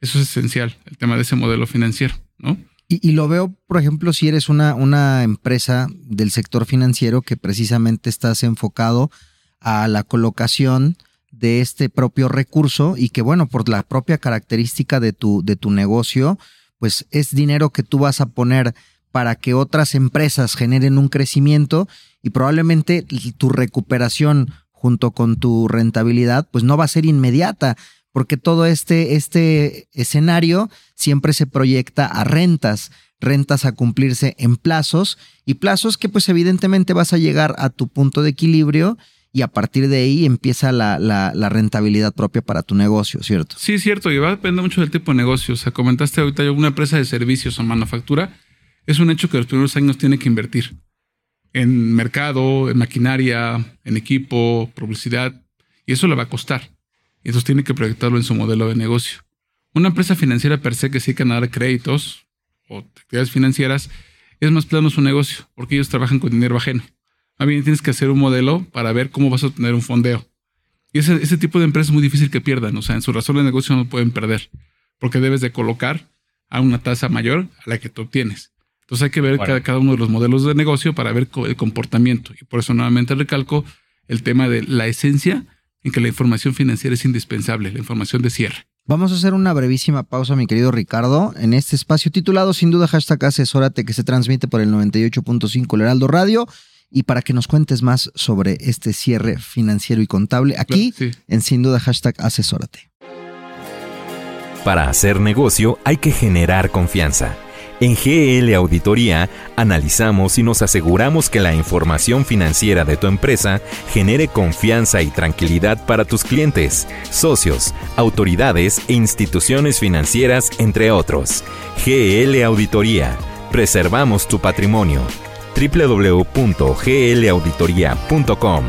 [SPEAKER 9] Eso es esencial, el tema de ese modelo financiero, ¿no?
[SPEAKER 1] Y, y, lo veo, por ejemplo, si eres una, una empresa del sector financiero que precisamente estás enfocado a la colocación de este propio recurso y que, bueno, por la propia característica de tu, de tu negocio, pues es dinero que tú vas a poner para que otras empresas generen un crecimiento y probablemente tu recuperación junto con tu rentabilidad pues no va a ser inmediata porque todo este, este escenario siempre se proyecta a rentas, rentas a cumplirse en plazos y plazos que pues evidentemente vas a llegar a tu punto de equilibrio y a partir de ahí empieza la, rentabilidad propia para tu negocio, ¿cierto?
[SPEAKER 9] Sí, cierto, y va a depender mucho del tipo de negocio. O sea, comentaste ahorita una empresa de servicios o manufactura, es un hecho que los primeros años tiene que invertir en mercado, en maquinaria, en equipo, publicidad, y eso le va a costar. Y entonces tiene que proyectarlo en su modelo de negocio. Una empresa financiera per se que sí que dar créditos o actividades financieras es más plano su negocio, porque ellos trabajan con dinero ajeno. Más bien tienes que hacer un modelo para ver cómo vas a obtener un fondeo. Y ese, ese tipo de empresas es muy difícil que pierdan. O sea, en su razón de negocio no pueden perder. Porque debes de colocar a una tasa mayor a la que tú obtienes. Entonces hay que ver cada, cada, uno de los modelos de negocio para ver el comportamiento. Y por eso nuevamente recalco el tema de la esencia en que la información financiera es indispensable, la información de cierre.
[SPEAKER 1] Vamos a hacer una brevísima pausa, mi querido Ricardo, en este espacio titulado sin duda hashtag asesórate que se transmite por el 98.5 El Heraldo Radio y para que nos cuentes más sobre este cierre financiero y contable aquí sí. en Sin Duda hashtag asesórate.
[SPEAKER 7] Para hacer negocio hay que generar confianza. En GL Auditoría analizamos y nos aseguramos que la información financiera de tu empresa genere confianza y tranquilidad para tus clientes, socios, autoridades e instituciones financieras, entre otros. GL Auditoría. Preservamos tu patrimonio www.glauditoria.com.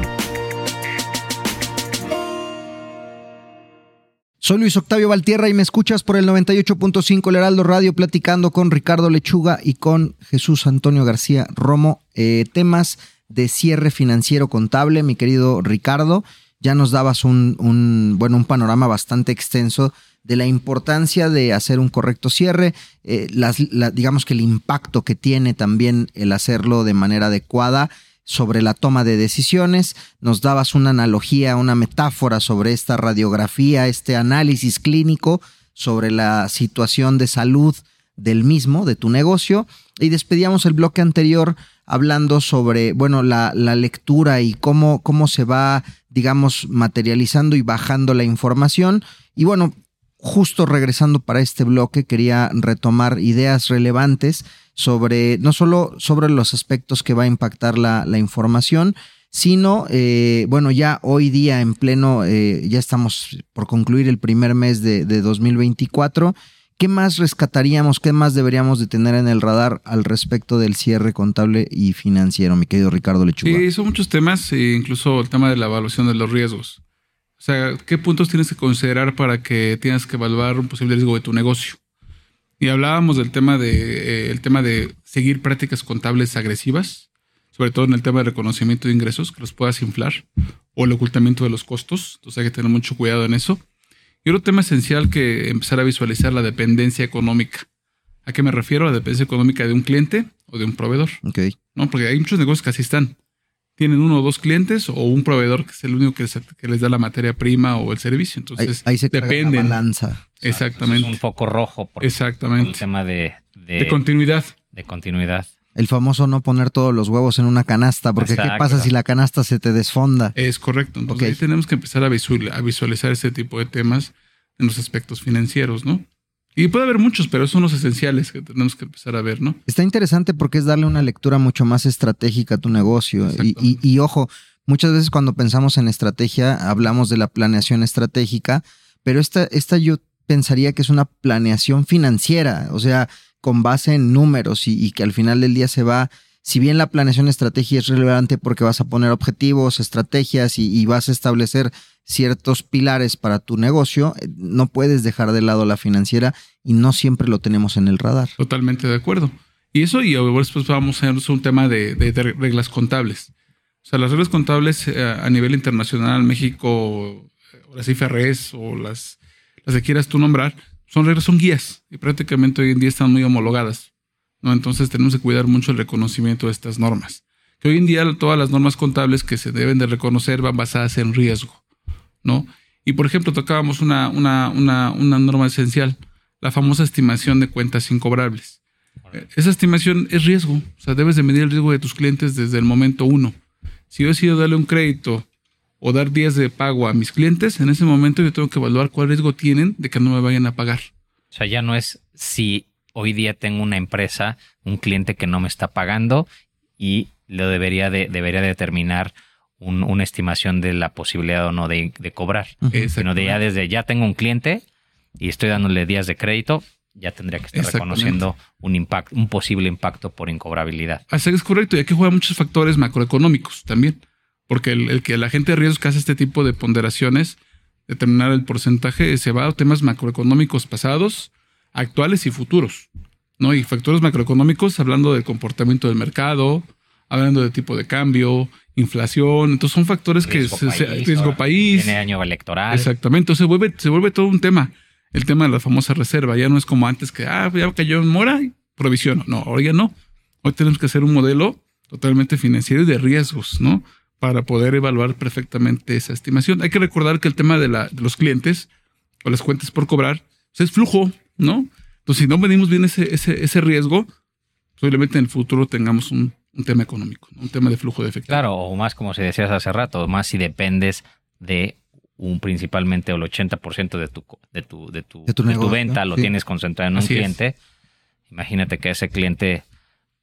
[SPEAKER 1] Soy Luis Octavio Valtierra y me escuchas por el 98.5 El Heraldo Radio platicando con Ricardo Lechuga y con Jesús Antonio García Romo. Eh, temas de cierre financiero contable, mi querido Ricardo. Ya nos dabas un, bueno, un panorama bastante extenso de la importancia de hacer un correcto cierre, eh, digamos que el impacto que tiene también el hacerlo de manera adecuada sobre la toma de decisiones, nos dabas una analogía, una metáfora sobre esta radiografía, este análisis clínico sobre la situación de salud del mismo, de tu negocio, y despedíamos el bloque anterior hablando sobre, bueno, la, la lectura y cómo, cómo se va, digamos, materializando y bajando la información. Y bueno, justo regresando para este bloque, quería retomar ideas relevantes sobre, no solo sobre los aspectos que va a impactar la, información, sino, eh, bueno, ya hoy día en pleno, eh, ya estamos por concluir el primer mes de, de, 2024. ¿Qué más rescataríamos, qué más deberíamos de tener en el radar al respecto del cierre contable y financiero, mi querido Ricardo Lechuga?
[SPEAKER 9] Sí, son muchos temas, incluso el tema de la evaluación de los riesgos. O sea, ¿qué puntos tienes que considerar para que tengas que evaluar un posible riesgo de tu negocio? Y hablábamos del tema de, eh, el tema de seguir prácticas contables agresivas, sobre todo en el tema de reconocimiento de ingresos, que los puedas inflar, o el ocultamiento de los costos. Entonces hay que tener mucho cuidado en eso. Y otro tema esencial que empezar a visualizar la dependencia económica. ¿A qué me refiero? A la dependencia económica de un cliente o de un proveedor.
[SPEAKER 1] Ok.
[SPEAKER 9] ¿No? Porque hay muchos negocios que así están. Tienen uno o dos clientes o un proveedor que es el único que les, que les da la materia prima o el servicio. Entonces,
[SPEAKER 1] ahí, ahí se
[SPEAKER 9] dependen.
[SPEAKER 1] La balanza.
[SPEAKER 9] Exactamente.
[SPEAKER 2] Es un foco rojo. Por
[SPEAKER 9] Exactamente.
[SPEAKER 2] El tema de, de,
[SPEAKER 9] de, continuidad.
[SPEAKER 2] De continuidad.
[SPEAKER 1] El famoso no poner todos los huevos en una canasta, porque Exacto. ¿qué pasa si la canasta se te desfonda?
[SPEAKER 9] Es correcto. Entonces okay. ahí tenemos que empezar a visualizar, a visualizar ese tipo de temas en los aspectos financieros, ¿no? Y puede haber muchos, pero son los esenciales que tenemos que empezar a ver, ¿no?
[SPEAKER 1] Está interesante porque es darle una lectura mucho más estratégica a tu negocio. Y, y, y, ojo, muchas veces cuando pensamos en estrategia hablamos de la planeación estratégica, pero esta, esta yo pensaría que es una planeación financiera, o sea, con base en números y, y que al final del día se va si bien la planeación estratégica es relevante porque vas a poner objetivos, estrategias y, y, vas a establecer ciertos pilares para tu negocio, eh, no puedes dejar de lado la financiera y no siempre lo tenemos en el radar.
[SPEAKER 9] Totalmente de acuerdo. Y eso, y después vamos a un tema de, reglas contables. O sea, las reglas contables eh, a nivel internacional, México, las IFRS o las, las que quieras tú nombrar, son reglas, son guías y prácticamente hoy en día están muy homologadas. ¿no? Entonces tenemos que cuidar mucho el reconocimiento de estas normas. Que hoy en día todas las normas contables que se deben de reconocer van basadas en riesgo, ¿no? Y por ejemplo, tocábamos una, una, una, una norma esencial, la famosa estimación de cuentas incobrables. Esa estimación es riesgo, o sea, debes de medir el riesgo de tus clientes desde el momento uno. Si yo decido darle un crédito o dar días de pago a mis clientes, en ese momento yo tengo que evaluar cuál riesgo tienen de que no me vayan a pagar.
[SPEAKER 2] O sea, ya no es si hoy día tengo una empresa, un cliente que no me está pagando y lo debería de, debería determinar un, una estimación de la posibilidad o no de, de cobrar. Sino de ya desde ya tengo un cliente y estoy dándole días de crédito, ya tendría que estar reconociendo un impacto, un posible impacto por incobrabilidad.
[SPEAKER 9] Así es correcto, y aquí juegan muchos factores macroeconómicos también. Porque el, el que la gente de riesgos que hace este tipo de ponderaciones, determinar el porcentaje, se va a temas macroeconómicos pasados, actuales y futuros, ¿no? Y factores macroeconómicos hablando del comportamiento del mercado, hablando de tipo de cambio, inflación, entonces son factores riesgo que país, se, riesgo país.
[SPEAKER 2] Tiene año electoral.
[SPEAKER 9] Exactamente, entonces se vuelve, se vuelve todo un tema. El tema de la famosa reserva ya no es como antes que, ah, ya cayó en mora y provisiono. No, ahora ya no. Hoy tenemos que hacer un modelo totalmente financiero y de riesgos, ¿no? Para poder evaluar perfectamente esa estimación. Hay que recordar que el tema de, la, de los clientes o las cuentas por cobrar pues es flujo, ¿no? Entonces, si no medimos bien ese, ese, ese riesgo, posiblemente en el futuro tengamos un, un tema económico, ¿no? un tema de flujo de efectivo.
[SPEAKER 2] Claro, o más como se decías hace rato, más si dependes de un principalmente el 80% de tu, de tu, de tu,
[SPEAKER 1] de tu,
[SPEAKER 2] de
[SPEAKER 1] negocio,
[SPEAKER 2] tu venta lo
[SPEAKER 1] sí.
[SPEAKER 2] tienes concentrado en
[SPEAKER 9] Así
[SPEAKER 2] un
[SPEAKER 9] es.
[SPEAKER 2] cliente. Imagínate que a ese cliente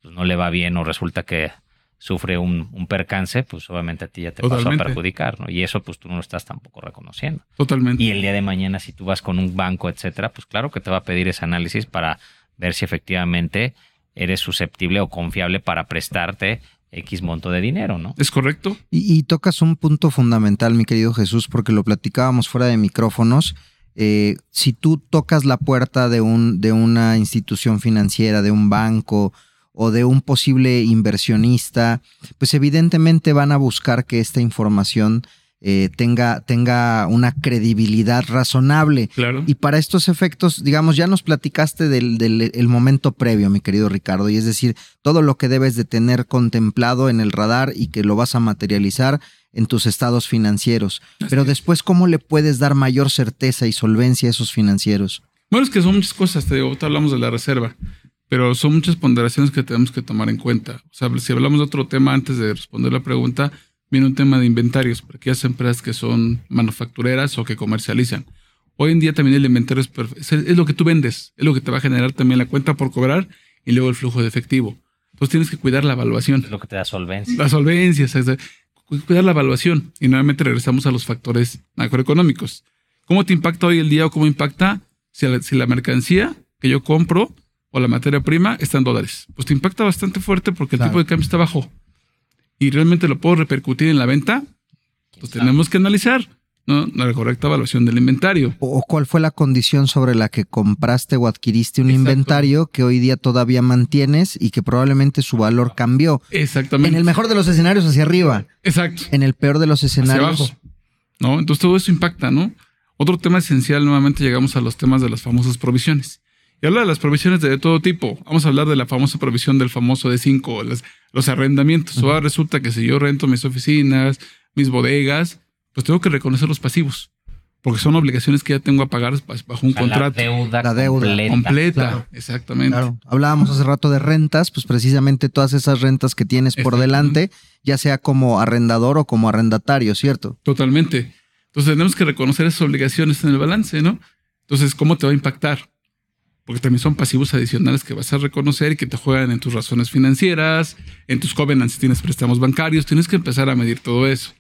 [SPEAKER 2] pues, no le va bien o resulta que sufre un, un percance, pues obviamente a ti ya te pasó a
[SPEAKER 9] Totalmente.
[SPEAKER 2] perjudicar, ¿no? Y eso pues tú no lo estás tampoco reconociendo.
[SPEAKER 9] Totalmente.
[SPEAKER 2] Y el día de mañana, si tú vas con un banco, etcétera, pues claro que te va a pedir ese análisis para ver si efectivamente eres susceptible o confiable para prestarte X monto de dinero, ¿no?
[SPEAKER 9] ¿Es correcto?
[SPEAKER 1] Y, y tocas un punto fundamental, mi querido Jesús, porque lo platicábamos fuera de micrófonos. eh, si tú tocas la puerta de, un, de una institución financiera, de un banco o de un posible inversionista, pues evidentemente van a buscar que esta información eh, tenga, tenga una credibilidad razonable.
[SPEAKER 9] Claro.
[SPEAKER 1] Y para estos efectos, digamos, ya nos platicaste del, del el momento previo, mi querido Ricardo, y es decir, todo lo que debes de tener contemplado en el radar y que lo vas a materializar en tus estados financieros. Pero después, ¿cómo le puedes dar mayor certeza y solvencia a esos financieros?
[SPEAKER 9] Bueno, es que son muchas cosas, te digo, ahorita hablamos de la reserva, pero son muchas ponderaciones que tenemos que tomar en cuenta. O sea, si hablamos de otro tema antes de responder la pregunta, viene un tema de inventarios, para aquellas empresas que son manufactureras o que comercializan. Hoy en día también el inventario es, es, lo que tú vendes, es lo que te va a generar también la cuenta por cobrar y luego el flujo de efectivo. Entonces tienes que cuidar la evaluación.
[SPEAKER 2] Es lo que te da solvencia.
[SPEAKER 9] La solvencia, o sea, cuidar la evaluación. Y nuevamente regresamos a los factores macroeconómicos. ¿Cómo te impacta hoy el día o cómo impacta si la, si la mercancía que yo compro o la materia prima está en dólares? Pues te impacta bastante fuerte porque el
[SPEAKER 1] Claro.
[SPEAKER 9] tipo de cambio está bajo. Y realmente lo puedo repercutir en la venta. Pues tenemos que analizar ¿no? la correcta evaluación del inventario.
[SPEAKER 1] ¿O cuál fue la condición sobre la que compraste o adquiriste un
[SPEAKER 9] Exacto.
[SPEAKER 1] inventario que hoy día todavía mantienes y que probablemente su valor cambió?
[SPEAKER 9] Exactamente.
[SPEAKER 1] En el mejor de los escenarios hacia arriba,
[SPEAKER 9] Exacto.
[SPEAKER 1] en el peor de los
[SPEAKER 9] hacia
[SPEAKER 1] escenarios.
[SPEAKER 9] abajo. ¿no? Entonces todo eso impacta, ¿no? Otro tema esencial, nuevamente llegamos a los temas de las famosas provisiones. Y habla de las provisiones de todo tipo. Vamos a hablar de la famosa provisión del famoso de 5, los arrendamientos. Ahora resulta que si yo rento mis oficinas, mis bodegas, pues tengo que reconocer los pasivos. Porque son obligaciones que ya tengo a pagar bajo un
[SPEAKER 2] La
[SPEAKER 9] contrato.
[SPEAKER 2] deuda,
[SPEAKER 1] La deuda.
[SPEAKER 2] completa.
[SPEAKER 9] completa.
[SPEAKER 1] Claro.
[SPEAKER 9] Exactamente.
[SPEAKER 1] Claro. Hablábamos hace rato de rentas, pues precisamente todas esas rentas que tienes por delante, ya sea como arrendador o como arrendatario, ¿cierto?
[SPEAKER 9] Totalmente. Entonces tenemos que reconocer esas obligaciones en el balance, ¿no? Entonces, ¿cómo te va a impactar? Porque también son pasivos adicionales que vas a reconocer y que te juegan en tus razones financieras, en tus covenants si tienes préstamos bancarios. Tienes que empezar a medir todo eso.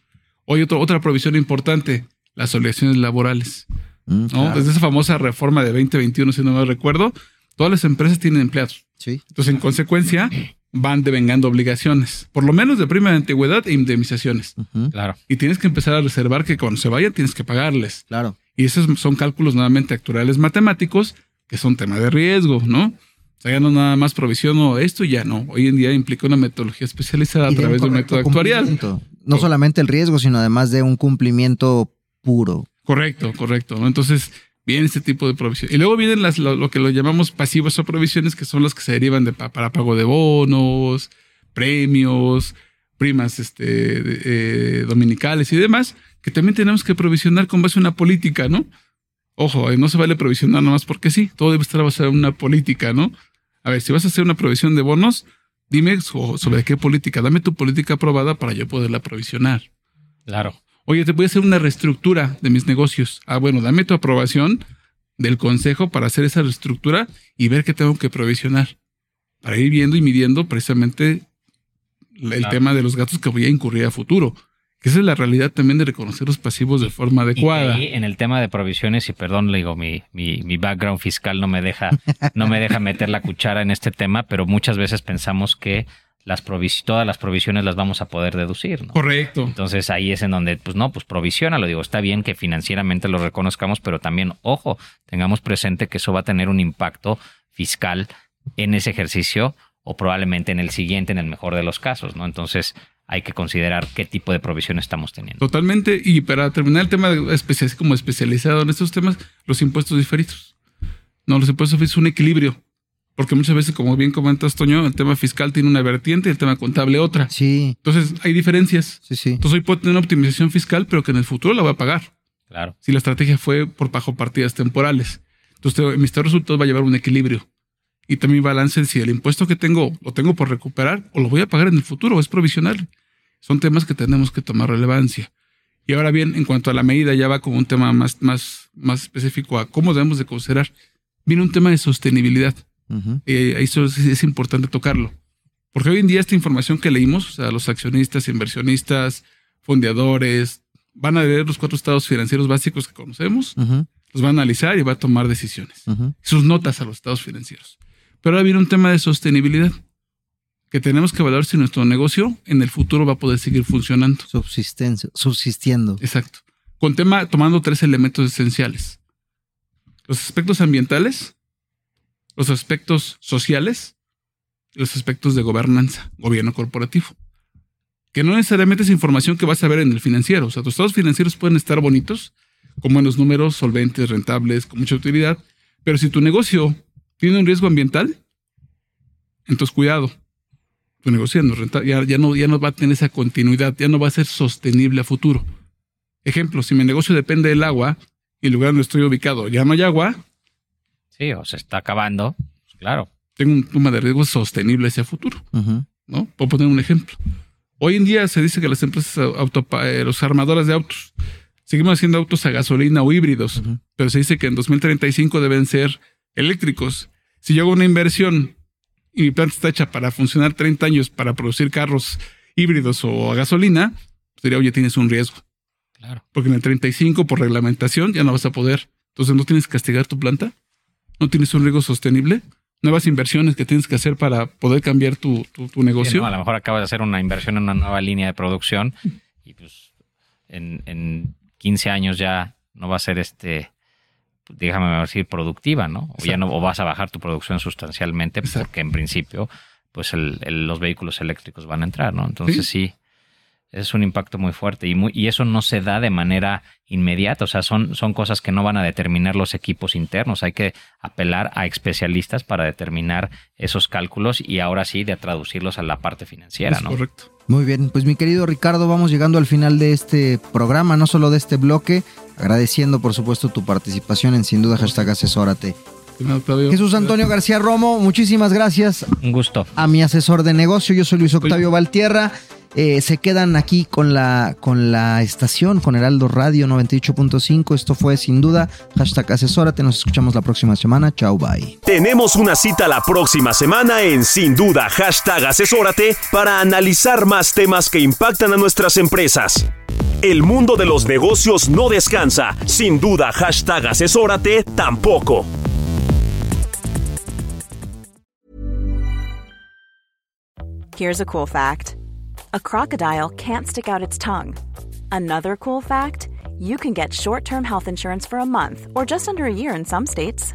[SPEAKER 9] Hoy otro- otra provisión importante, las obligaciones laborales.
[SPEAKER 1] Mm,
[SPEAKER 9] ¿no?
[SPEAKER 1] claro.
[SPEAKER 9] Desde esa famosa reforma de 2021, si no me recuerdo, todas las empresas tienen empleados.
[SPEAKER 1] Sí.
[SPEAKER 9] Entonces, en consecuencia, van devengando obligaciones, por lo menos de prima de antigüedad e indemnizaciones.
[SPEAKER 1] Ujú,
[SPEAKER 2] Claro.
[SPEAKER 9] Y tienes que empezar a reservar que cuando se vayan tienes que pagarles.
[SPEAKER 1] Claro.
[SPEAKER 9] Y esos son cálculos nuevamente actuariales matemáticos que son tema de riesgo, ¿no? O sea, ya no nada más provisión o esto, ya no. Hoy en día implica una metodología especializada a
[SPEAKER 1] Y
[SPEAKER 9] través de un método actuarial.
[SPEAKER 1] No solamente el riesgo, sino además de un cumplimiento puro.
[SPEAKER 9] Correcto, correcto. ¿no? Entonces, viene este tipo de provisión. Y luego vienen las, lo, lo que lo llamamos pasivos o provisiones, que son las que se derivan de pa- para pago de bonos, premios, primas este, de- eh, dominicales y demás, que también tenemos que provisionar con base en una política, ¿no? Ojo, eh, no se vale provisionar nada más porque sí, todo debe estar basado en una política, ¿no? A ver, si vas a hacer una provisión de bonos, dime so- sobre qué política, dame tu política aprobada para yo poderla provisionar.
[SPEAKER 2] Claro.
[SPEAKER 9] Oye, te voy a hacer una reestructura de mis negocios. Ah, bueno, dame tu aprobación del consejo para hacer esa reestructura y ver qué tengo que provisionar. Para ir viendo y midiendo precisamente el
[SPEAKER 2] Claro.
[SPEAKER 9] tema de los gastos que voy a incurrir a futuro. Que esa es la realidad también de reconocer los pasivos de forma
[SPEAKER 2] Y
[SPEAKER 9] adecuada.
[SPEAKER 2] ahí, en el tema de provisiones, y perdón, le digo, mi, mi, mi background fiscal no me deja, no me deja meter la cuchara en este tema, pero muchas veces pensamos que las todas las provisiones las vamos a poder deducir, ¿no?
[SPEAKER 9] Correcto.
[SPEAKER 2] Entonces ahí es en donde, pues no, pues provisiona, lo digo, está bien que financieramente lo reconozcamos, pero también, ojo, tengamos presente que eso va a tener un impacto fiscal en ese ejercicio o probablemente en el siguiente, en el mejor de los casos, ¿no? Entonces hay que considerar qué tipo de provisión estamos teniendo.
[SPEAKER 9] Totalmente. Y para terminar el tema de especia- como especializado en estos temas, los impuestos diferidos. No, los impuestos diferidos es un equilibrio. Porque muchas veces, como bien comentas, Toño, el tema fiscal tiene una vertiente y el tema contable otra.
[SPEAKER 1] Sí,
[SPEAKER 9] Entonces, hay diferencias.
[SPEAKER 1] sí, sí.
[SPEAKER 9] Entonces, hoy puedo tener una optimización fiscal, pero que en el futuro la voy a pagar.
[SPEAKER 2] Claro.
[SPEAKER 9] Si la estrategia fue por bajo partidas temporales. Entonces, te- mi estado de resultados va a llevar un equilibrio. Y también balance si el impuesto que tengo lo tengo por recuperar o lo voy a pagar en el futuro, es provisional. Son temas que tenemos que tomar relevancia. Y ahora bien, en cuanto a la medida, ya va como un tema más, más, más específico a cómo debemos de considerar. Viene un tema de sostenibilidad. Eh, eso es, es importante tocarlo. Porque hoy en día esta información que leímos, o sea, los accionistas, inversionistas, fondeadores, van a leer los cuatro estados financieros básicos que conocemos, los va a analizar y va a tomar decisiones. Sus notas a los estados financieros. Pero ahora viene un tema de sostenibilidad, que tenemos que evaluar si nuestro negocio en el futuro va a poder seguir funcionando.
[SPEAKER 1] Subsistencia, subsistiendo.
[SPEAKER 9] Exacto. Con tema, tomando tres elementos esenciales. los aspectos ambientales, los aspectos sociales los aspectos de gobernanza, gobierno corporativo. Que no necesariamente es información que vas a ver en el financiero. O sea, tus estados financieros pueden estar bonitos, con buenos números, solventes, rentables, con mucha utilidad. Pero si tu negocio tiene un riesgo ambiental, entonces cuidado. Tu negocio no, renta- ya, ya no, ya no va a tener esa continuidad, ya no va a ser sostenible a futuro. Ejemplo, si mi negocio depende del agua y el lugar donde estoy ubicado ya no hay agua,
[SPEAKER 2] Sí, o se está acabando. pues claro.
[SPEAKER 9] tengo un toma de riesgo sostenible hacia futuro. ¿no? Puedo poner un ejemplo. Hoy en día se dice que las empresas auto, eh, los armadores de autos, seguimos haciendo autos a gasolina o híbridos, pero se dice que en 2035 deben ser eléctricos. Si yo hago una inversión y mi planta está hecha para funcionar 30 años para producir carros híbridos o a gasolina, pues diría, oye, tienes un riesgo.
[SPEAKER 2] Claro.
[SPEAKER 9] Porque en el 35, por reglamentación, ya no vas a poder. Entonces, ¿no tienes que castigar tu planta? ¿No tienes un riesgo sostenible? Nuevas inversiones que tienes que hacer para poder cambiar tu, tu- tu
[SPEAKER 2] Sí,
[SPEAKER 9] negocio.
[SPEAKER 2] ¿no? A lo mejor acabas de hacer una inversión en una nueva línea de producción y pues en, en 15 años ya no va a ser este, déjame decir, productiva, ¿no? O ya no o vas a bajar tu producción sustancialmente porque en principio pues el- el- los vehículos eléctricos van a entrar, ¿no? Entonces sí, es un impacto muy fuerte y, muy, y eso no se da de manera inmediata, o sea, son, son cosas que no van a determinar los equipos internos, hay que apelar a especialistas para determinar esos cálculos y ahora sí de traducirlos a la parte financiera,
[SPEAKER 9] Es
[SPEAKER 2] ¿no?
[SPEAKER 9] correcto.
[SPEAKER 1] Muy bien, pues mi querido Ricardo, vamos llegando al final de este programa, no solo de este bloque, agradeciendo por supuesto tu participación en Sin Duda Hashtag Asesórate. Jesús Antonio García Romo, muchísimas gracias.
[SPEAKER 2] Un gusto.
[SPEAKER 1] A mi asesor de negocio, yo soy Luis Octavio Valtierra. Eh, se quedan aquí con la, con la estación, con Heraldo Radio 98.5. Esto fue sin duda hashtag asesórate. Nos escuchamos la próxima semana. Chao, bye.
[SPEAKER 8] Tenemos una cita la próxima semana en Sin Duda Hashtag Asesórate para analizar más temas que impactan a nuestras empresas. El mundo de los negocios no descansa. Sin duda Hashtag Asesórate tampoco.
[SPEAKER 10] Here's a cool fact a crocodile can't stick out its tongue. Another cool fact you can get short term health insurance for a month or just under a year in some states.